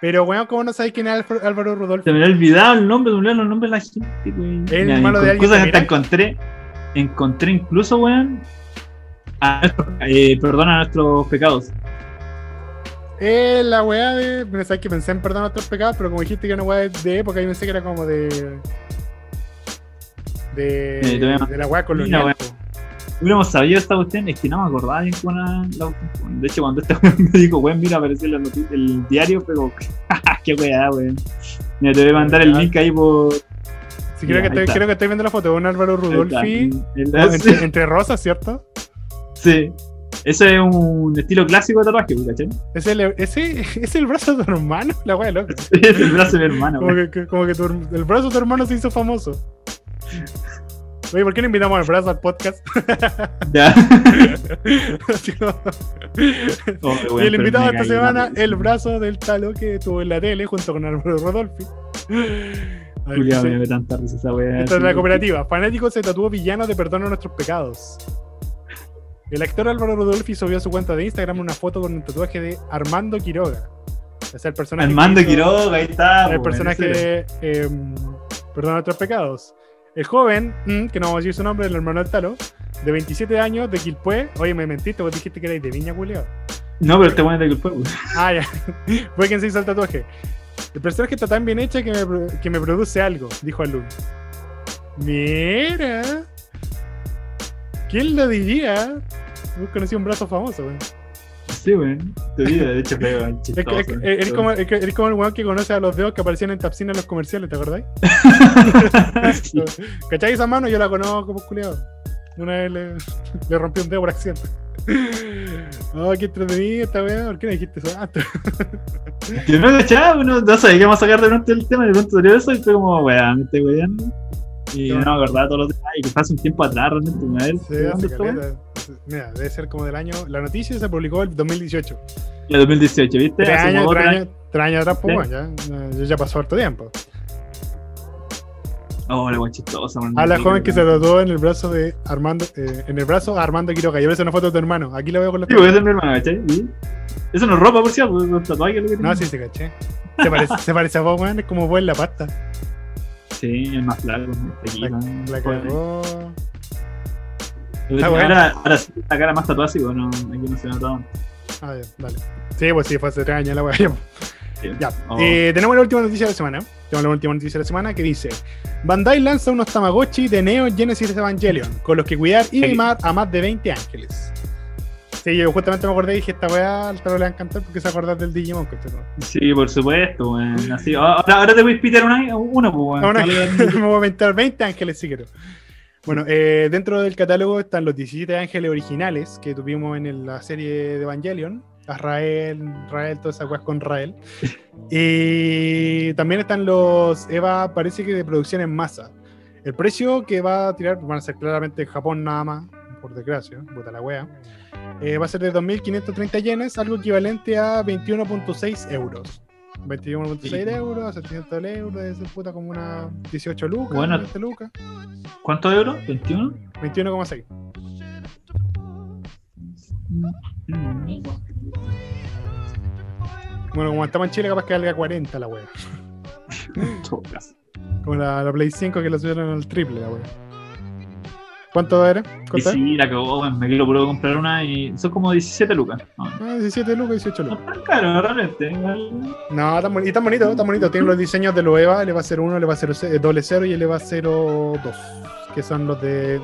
Pero, weón, ¿cómo no sabéis quién es Álvaro Rudolph? Se me había olvidado el nombre, olvidaron los nombres de la gente, güey. ¿El Mira, y de alguien te encontré. Encontré incluso, weón. A nuestro- eh, perdona nuestros pecados. Eh, la weá de. Mira, sabes que pensé en perdón nuestros pecados, pero como dijiste que era una weá de época, yo pensé que era como de. De. Eh, a- de la weá colonial. Hubiéramos sabido esta cuestión, es que no me acordaba bien cómo era la. De hecho, cuando este me dijo, weón, mira, apareció la el diario, pero. <laughs> qué weá, weón. Mira, te voy a mandar el link ahí por. Sí, creo, que estoy, creo que estoy viendo la foto de un Álvaro Rudolfi. Entre, entre rosas, ¿cierto? sí. Eso es un estilo clásico de tatuaje, ¿cachai? ¿Es el, ese, ¿Es el brazo de tu hermano? La weá loca. <laughs> Es el brazo de mi hermano, Como que, como que tu el brazo de tu hermano se hizo famoso. Oye, ¿por qué no invitamos al brazo al podcast? <laughs> Ya. Oh, y el invitado esta semana, el brazo del talo que tuvo en la tele junto con Álvaro Rodolfi. Sí. me tanta risa esa weá. Esta es la cooperativa. Fanático se tatuó villano de perdón a nuestros pecados. El actor Álvaro Rodolfi subió a su cuenta de Instagram una foto con un tatuaje de Armando Quiroga. Sea, el personaje. Armando hizo- Quiroga, ahí está. el po, personaje de eh, Perdona nuestros pecados. El joven, mm, que no vamos a decir su nombre, el hermano del talo, de 27 años, de Quilpué. Oye, me mentiste, vos dijiste que erais de Viña, Julio. No, pero este weón es de culpa, weón. Ah, ya. <laughs> Fue quien se hizo el tatuaje. El personaje está tan bien hecho que me, que me produce algo, dijo Alun. Mira. ¿Quién lo diría? Conocido un brazo famoso, weón. Sí, weón. Tu vida, de hecho, que- que- Eres como, que- eres como el weón que conoce a los dedos que aparecían en Tapsina en los comerciales, ¿te acordáis? Sí. <laughs> ¿Cachai esa mano? Yo la conozco, pues culiado. Una vez le, le rompí un dedo por accidente. Oh, qué entretenido esta weá. ¿Por qué no dijiste eso antes? Yo no cachaba, no, no sabía que íbamos a sacar de pronto el tema, de pronto salió eso y fue como, weón, me estoy weando. Y no acordaba todos los detalles, que hace un tiempo atrás, realmente, Sí, ¿de hace ¿dónde está, weón? caleta. Mira, debe ser como del año. La noticia se publicó el 2018. Ya 2018, ¿viste? Tres años, tres años, tres años atrás, pues Sí. bueno, ya, ya, pasó harto tiempo. Oh, la chistosa, weón. A la Sí, joven que se tatuó en el brazo de Armando, eh, en el brazo Armando Quiroga. Yo ves una foto de tu hermano. Aquí lo veo con los Sí, ese es mi hermano, ¿cachai? Y Eso no es ropa, por cierto, los tatuajes que lo que No, sí, se caché. Se parece, se parece a vos, weón. Es como vos en la pasta. Sí, es más flaco, aquí, La, ¿no? la Joder. cagó. Ahora, bueno. ahora sí, la cara más tatuada, sí, bueno, aquí no se nota tanto. Ah, ya, dale. Sí, pues sí, fue hace tres años la weá. <laughs> Ya. Oh. Eh, tenemos la última noticia de la semana. Tenemos la última noticia de la semana que dice: Bandai lanza unos Tamagotchi de Neo Genesis Evangelion, con los que cuidar y mimar a más de 20 ángeles. Sí, yo justamente me acordé y dije: Esta weá al le va a encantar porque se acordar del Digimon. ¿cachai? Sí, por supuesto, weón. Así, ahora, ahora te voy a invitar una, uno, pues, weón. <laughs> Me voy a inventar 20 ángeles si quiero. Bueno, eh, dentro del catálogo están los 17 ángeles originales que tuvimos en el- la serie de Evangelion. Azrael, Rael, todas esas weas con Rael. <laughs> Y también están los Eva, parece que de producción en masa. El precio que va a tirar, van a ser claramente en Japón nada más, por desgracia, puta la wea. Eh, va a ser de 2.530 yenes, algo equivalente a 21.6 euros. 21.6 Sí. euros, 700 euros, es puta como una 18 lucas, Bueno. 20 lucas, ¿Cuántos euros? ¿21? 21,6. Bueno, como estamos en Chile, capaz que valga 40 la wea. <laughs> Como la, la Play 5 que la subieron al triple la wea. ¿Cuánto era? Y sí, la cagó, weón. Me quiero puro comprar una y son como 17 lucas. No, Ah, 17 lucas, 18 no lucas. es tan caro, realmente. No, tan, y tan bonito, tan bonito. Tienen los diseños de los EVA, le va a ser 1, le va a ser eh, doble 0 y le va a 0 2. Que son los de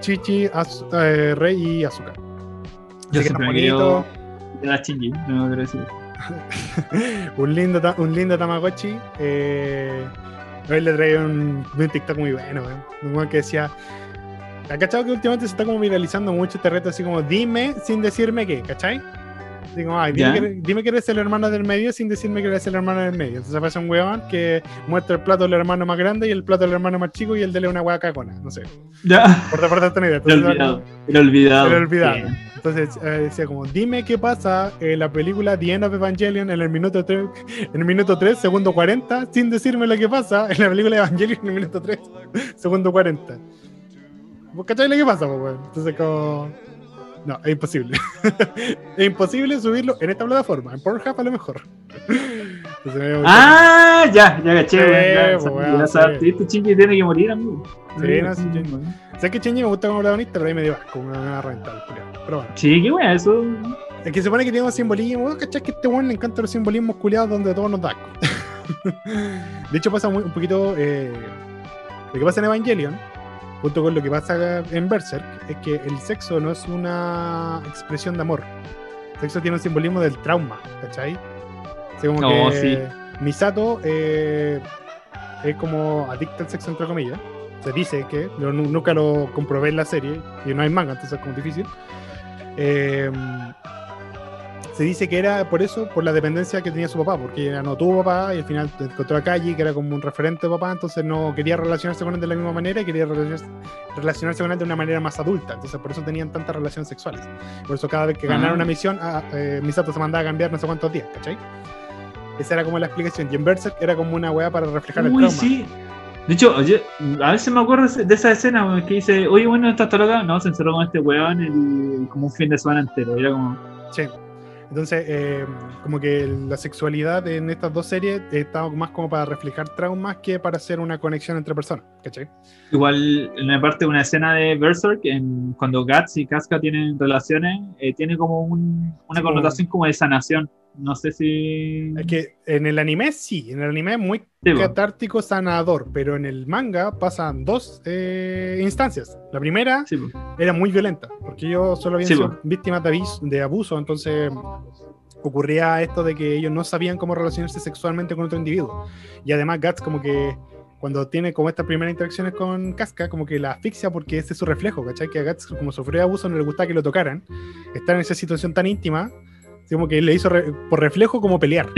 Chichi, Az- eh, Rey y Azúcar. Yo que siempre me bonito. de la chingy, no quiero decir. <laughs> un lindo, un lindo Tamagotchi. Eh, hoy le traía un, un TikTok muy bueno, weón. Un weón que decía. ¿Ha cachado que últimamente se está como viralizando mucho este reto así como dime sin decirme qué, ¿cachai? Digo, ay, dime que, dime que eres el hermano del medio sin decirme que eres el hermano del medio. Entonces aparece un weón que muestra el plato del hermano más grande y el plato del hermano más chico y el de él es una weá cacona, no sé. Ya, Por darte una idea. el Entonces, olvidado. El olvidado. el olvidado. Entonces eh, decía como, dime qué pasa en la película The End of Evangelion en el minuto 3, en el minuto 3, segundo 40, sin decirme lo que pasa en la película de Evangelion en el minuto 3, segundo 40. ¿Vos cacháis lo que pasa? Entonces como... No, es imposible. <laughs> es imposible subirlo en esta plataforma, en Pornhub a lo mejor. Ah, ya, ya caché, Sí, weón. Ya, sabes. Este chingy tiene que morir, amigo. Sí, no, sí. Sé que Chenji me gusta como protagonista, pero ahí me dio asco, me van a reventar el culiao. Pero bueno. Sí, qué weón, eso. Es que se supone que tiene un simbolismo. ¿Vos cachás que a este weón le encantan los simbolismos culiados donde todo nos da asco? <laughs> de hecho, pasa muy- un poquito. eh, lo que pasa en Evangelion, junto con lo que pasa en Berserk, es que el sexo no es una expresión de amor. El sexo tiene un simbolismo del trauma, ¿cachai? Así como Oh, que sí. Misato eh, es como adicta al sexo, entre comillas. Se dice que, yo nu- nunca lo comprobé en la serie, y no hay manga, entonces es como difícil. Eh, se dice que era por eso, por la dependencia que tenía su papá, porque ella no tuvo papá y al final encontró a Kaji, que era como un referente de papá, entonces no quería relacionarse con él de la misma manera y quería relacionarse, con él de una manera más adulta, entonces por eso tenían tantas relaciones sexuales. Por eso cada vez que ganaron Ah. una misión, ah, eh, Misato se mandaba a cambiar no sé cuántos días, ¿cachai? Esa era como la explicación. Y en Berserk era como una weá para reflejar el Uy, trauma. sí. De hecho, a veces me acuerdo de esa escena que dice, oye, bueno, ¿estás loca? No, se encerró con este weón el- como un fin de semana entero. Y era como, Sí. Entonces, eh, como que la sexualidad en estas dos series está más como para reflejar traumas que para hacer una conexión entre personas, ¿cachai? igual en la parte de una escena de Berserk, en, cuando Guts y Casca tienen relaciones, eh, tiene como un- una Sí, connotación como de sanación. No sé si... Es que en el anime sí, en el anime es muy Sí, catártico, sanador, pero en el manga pasan dos eh, instancias. La primera Sí, era muy violenta, porque ellos solo habían Sí, sido víctimas de, de abuso, entonces ocurría esto de que ellos no sabían cómo relacionarse sexualmente con otro individuo. Y además Guts como que cuando tiene como estas primeras interacciones con Casca, como que la asfixia porque ese es su reflejo, ¿cachai? Que a Guts como sufrió abuso no le gustaba que lo tocaran, estar en esa situación tan íntima, como que le hizo re- por reflejo como pelear.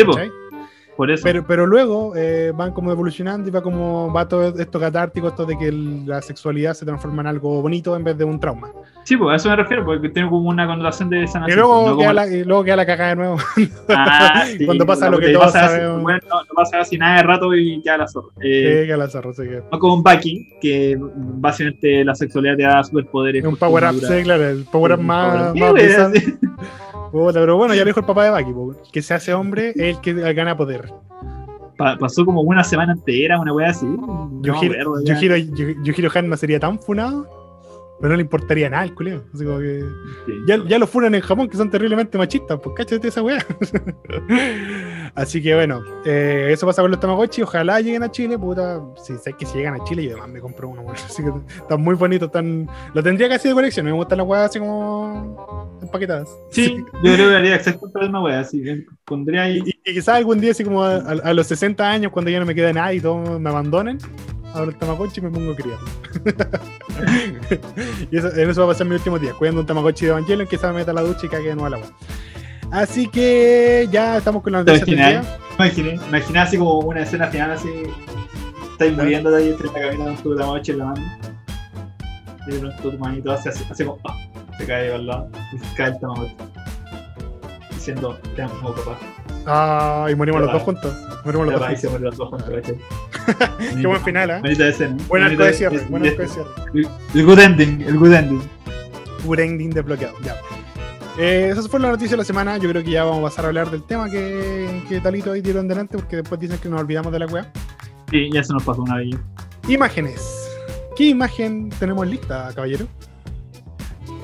Por eso. Pero, pero luego eh, van como evolucionando y va como va todo esto catártico, esto de que el- la sexualidad se transforma en algo bonito en vez de un trauma. Sí, pues a eso me refiero, porque tiene como una connotación de sanación. Y luego, no queda la, y luego queda la cagada de nuevo. <laughs> Ah, <laughs> sí, cuando pasa lo que todos pasa sabemos. bueno, no, pasa casi nada de rato y queda la zorra. Eh, Sí, que la zarro, sí que- No como un Bucky, que básicamente la sexualidad te da superpoderes. Es un por power up, cultura. sí, claro, el power up Un más, power up. más Puta, pero bueno, ya lo dijo el papá de Baki, que se hace hombre es el que gana poder. Pa- pasó como una semana entera, una wea así. No ya. Yujiro, Yu- Yujiro Hanma sería tan funado, pero no le importaría nada al culeo. Así como que Sí. ya, ya lo funan en Japón, que son terriblemente machistas, pues cáchate esa weá. <laughs> Así que bueno, eh, eso pasa con los Tamagotchi. Ojalá lleguen a Chile, puta. Si sé que si llegan a Chile, yo además me compro uno. bueno. <laughs> Así que están muy bonitos. Están... Lo tendría casi de colección. Me gustan las weas así como empaquetadas. Sí, <laughs> yo creo que haría exactamente la misma wea, así pondría ahí. Y, y quizás algún día, así como a, a- a los 60 años, cuando ya no me queda nada y todos me abandonen, abro el Tamagotchi y me pongo a criarlo. <laughs> y eso, en eso va a pasar mi último día, cuidando un Tamagotchi de Evangelion, quizás me meta a la ducha y cague de nuevo al agua. Así que ya estamos con la ¿Te noticia. Imaginé, imaginé así como una escena final así. Estáis muriendo de ahí, estás caminando con tu Tamagotchi en la mano. Y de pronto tu manito hace así como. ¡ah! se cae al lado. Y se cae el Tamagotchi. Diciendo, te amo, papá. Ah, y morimos los dos va. juntos. Morimos los dos juntos. mueren los dos juntos, ¿cachai? Qué buen final, ¿eh? Bonita escena. Buen arco de cierre, buen arco de cierre. El good ending, el good ending. Good ending desbloqueado. Ya. Eh, esa fue la noticia de la semana. Yo creo que ya vamos a pasar a hablar del tema que, que Talito ahí dieron delante, porque después dicen que nos olvidamos de la wea. Sí, ya se nos pasó una vez. Imágenes. ¿Qué imagen tenemos lista, caballero?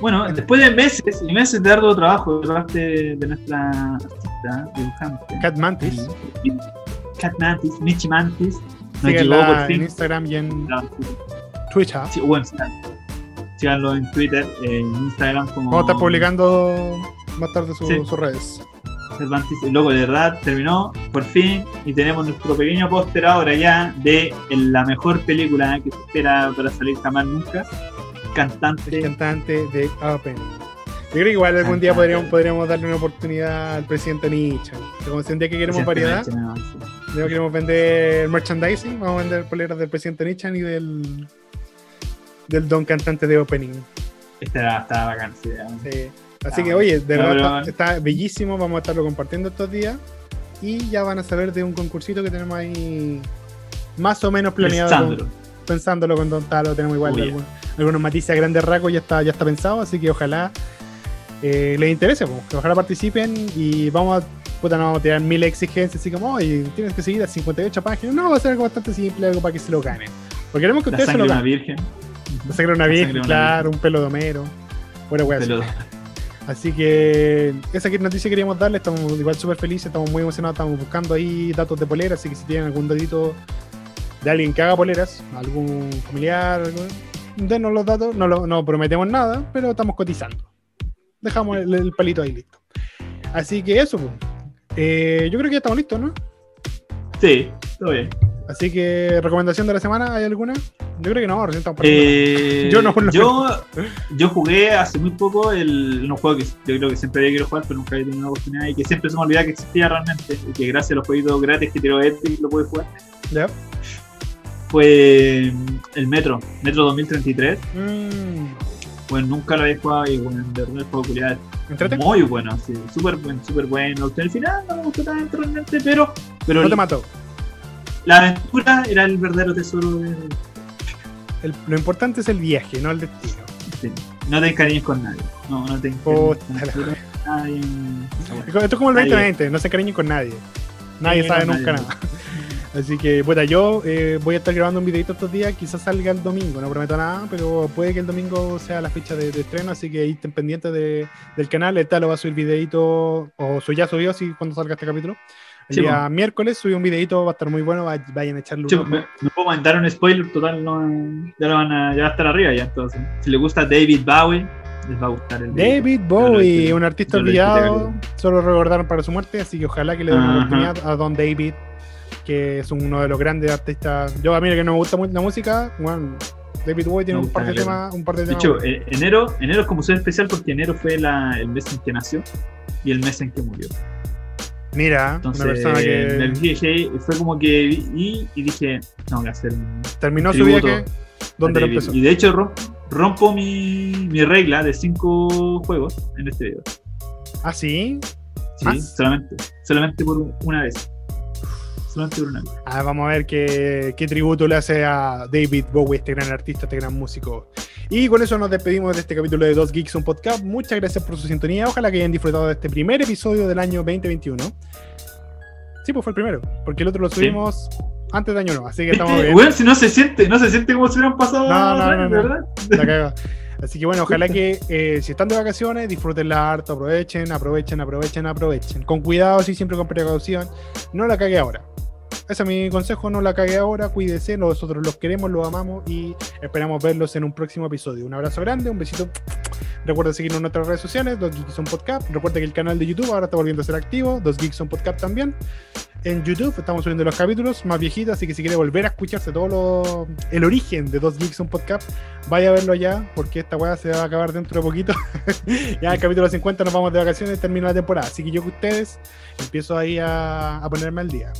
Bueno, después de meses y meses de arduo trabajo de parte de nuestra artista, dibujante, Cat Mantis. y- Cat Mantis, Michi Mantis, nos llegó en. Instagram y en la- Twitter. sí, bueno, síganlo. En Twitter, en Instagram como Vamos a estar publicando más tarde su- Sí. sus redes. Cervantes. El loco de verdad terminó por fin y tenemos nuestro pequeño póster ahora ya de la mejor película que se espera para salir jamás nunca. El Cantante. cantante de Open. Yo creo que igual algún día podríamos, podríamos darle una oportunidad al presidente Nietzsche. Como si un día que queremos variedad, no, sí. queremos vender merchandising, vamos a vender poleras del presidente Nietzsche y del, del don cantante de Opening. Era, estaba bacán, sí. Así Ah, que, oye, de no, verdad está, está bellísimo. Vamos a estarlo compartiendo estos días. Y ya van a saber de un concursito que tenemos ahí más o menos planeado. con- Sandro. pensándolo con Don Talo. Tenemos igual Uy. algún- algunos matices a grandes rasgos. Ya está, ya está pensado. Así que ojalá eh, les interese. pues, que ojalá participen. Y vamos a. Puta, no vamos a tirar mil exigencias. Así como, oye, tienes que seguir a 58 páginas. No, va a ser algo bastante simple. Algo para que se lo ganen. Porque queremos que La ustedes se lo de una ganen. virgen. La sangre de una La sangre una claro, un pelo de Homero. Pero- Así que esa que noticia queríamos darle, estamos igual súper felices, estamos muy emocionados, estamos buscando ahí datos de poleras, así que si tienen algún datito de alguien que haga poleras, algún familiar, denos los datos, no, lo- no prometemos nada, pero estamos cotizando. Dejamos el, el palito ahí listo. Así que eso, pues. Eh, yo creo que ya estamos listos, ¿no? Sí, todo bien. Así que, recomendación de la semana, ¿hay alguna? Yo creo que no, recién estamos. Eh, <laughs> Yo no, yo, yo jugué hace muy poco el, un juego que yo creo que siempre había querido jugar, pero nunca había tenido una oportunidad y que siempre se me olvidaba que existía realmente y que gracias a los jueguitos gratis que tiró Epic lo pude jugar. ¿Ya? Fue el Metro, Metro 2033. Mm, Bueno, nunca lo había jugado y bueno, de verdad el juego culiado muy bueno, sí, súper bueno, súper bueno. Al final no me gustó tanto realmente, pero, pero No te mató. la aventura era el verdadero tesoro de, El- lo importante es el viaje, no el destino. Sí. No te encariñes con nadie. No, no te encariñes con nadie. Esto es como el Nadie. 2020, no se cariñen con nadie. Nadie sabe nunca nadie. nada. Así que, puta, yo eh, voy a estar grabando un videito estos días, quizás salga el domingo, no prometo nada, pero puede que el domingo sea la fecha de, de estreno, así que estén pendientes de- del canal, el Talo va a subir videito, o su, ya subió, así cuando salga este capítulo. El Sí, día po. miércoles subió un videito, va a estar muy bueno, va- vayan a echarle un ojo. me, me puedo mandar un spoiler total, no, ya, lo van a, ya va a estar arriba ya entonces. Si les gusta David Bowie, les va a gustar el video. David lo Bowie, un artista lo olvidado, solo recordaron para su muerte, así que ojalá que le den una oportunidad a Don David, que es uno de los grandes artistas. Yo a mí que no me gusta mucho la música, bueno, David Bowie tiene un par de temas, un par de De temas. hecho, eh, enero, enero es como ser especial porque enero fue la, el mes en que nació y el mes en que murió. Mira, Entonces, una persona me dije, fue como que vi y dije, tengo que hacer terminó su viaje, ¿dónde lo empezó? Y de hecho rom- rompo mi, mi regla de cinco juegos en este video. Ah, sí. Sí, ¿Más? solamente, solamente por una vez. Solamente por una vez. Ah, vamos a ver qué, qué tributo le hace a David Bowie, este gran artista, este gran músico. Y con eso nos despedimos de este capítulo de Dos Geeks, un podcast. Muchas gracias por su sintonía. Ojalá que hayan disfrutado de este primer episodio del año 2021. Sí, pues fue el primero, porque el otro lo subimos antes de año nuevo, así que estamos bien. Si no se siente, no se siente como si hubieran pasado No, no, años, no, verdad. La. Así que bueno, ojalá que eh, si están de vacaciones, disfrútenla harto, aprovechen, aprovechen, aprovechen, aprovechen. Con cuidado, sí, siempre con precaución. No la cague ahora. Ese es mi consejo, no la cague ahora, cuídese, nosotros los queremos, los amamos y esperamos verlos en un próximo episodio. Un abrazo grande, un besito. Recuerda seguirnos en nuestras redes sociales, Dos Geeks on Podcast. Recuerda que el canal de YouTube ahora está volviendo a ser activo, Dos Geeks on Podcast también. En YouTube estamos subiendo los capítulos más viejitos, así que si quiere volver a escucharse todo el origen de Dos Geeks on Podcast, vaya a verlo ya, porque esta weá se va a acabar dentro de poquito. <laughs> ya el capítulo 50 nos vamos de vacaciones, termina la temporada. Así que yo que ustedes empiezo ahí a ponerme al día.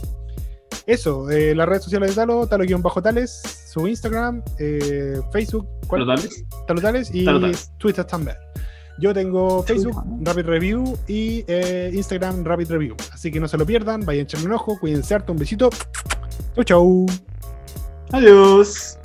Eso, eh, las redes sociales de Talo, Talo-Tales, su Instagram, eh, Facebook, ¿cuál? ¿Tales? Talo Tales y Talo-Tales. Twitter también. Yo tengo Facebook, Rapid Review y eh, Instagram, Rapid Review. Así que no se lo pierdan, vayan a echarle un ojo, cuídense harto, un besito. Chau, chau. Adiós.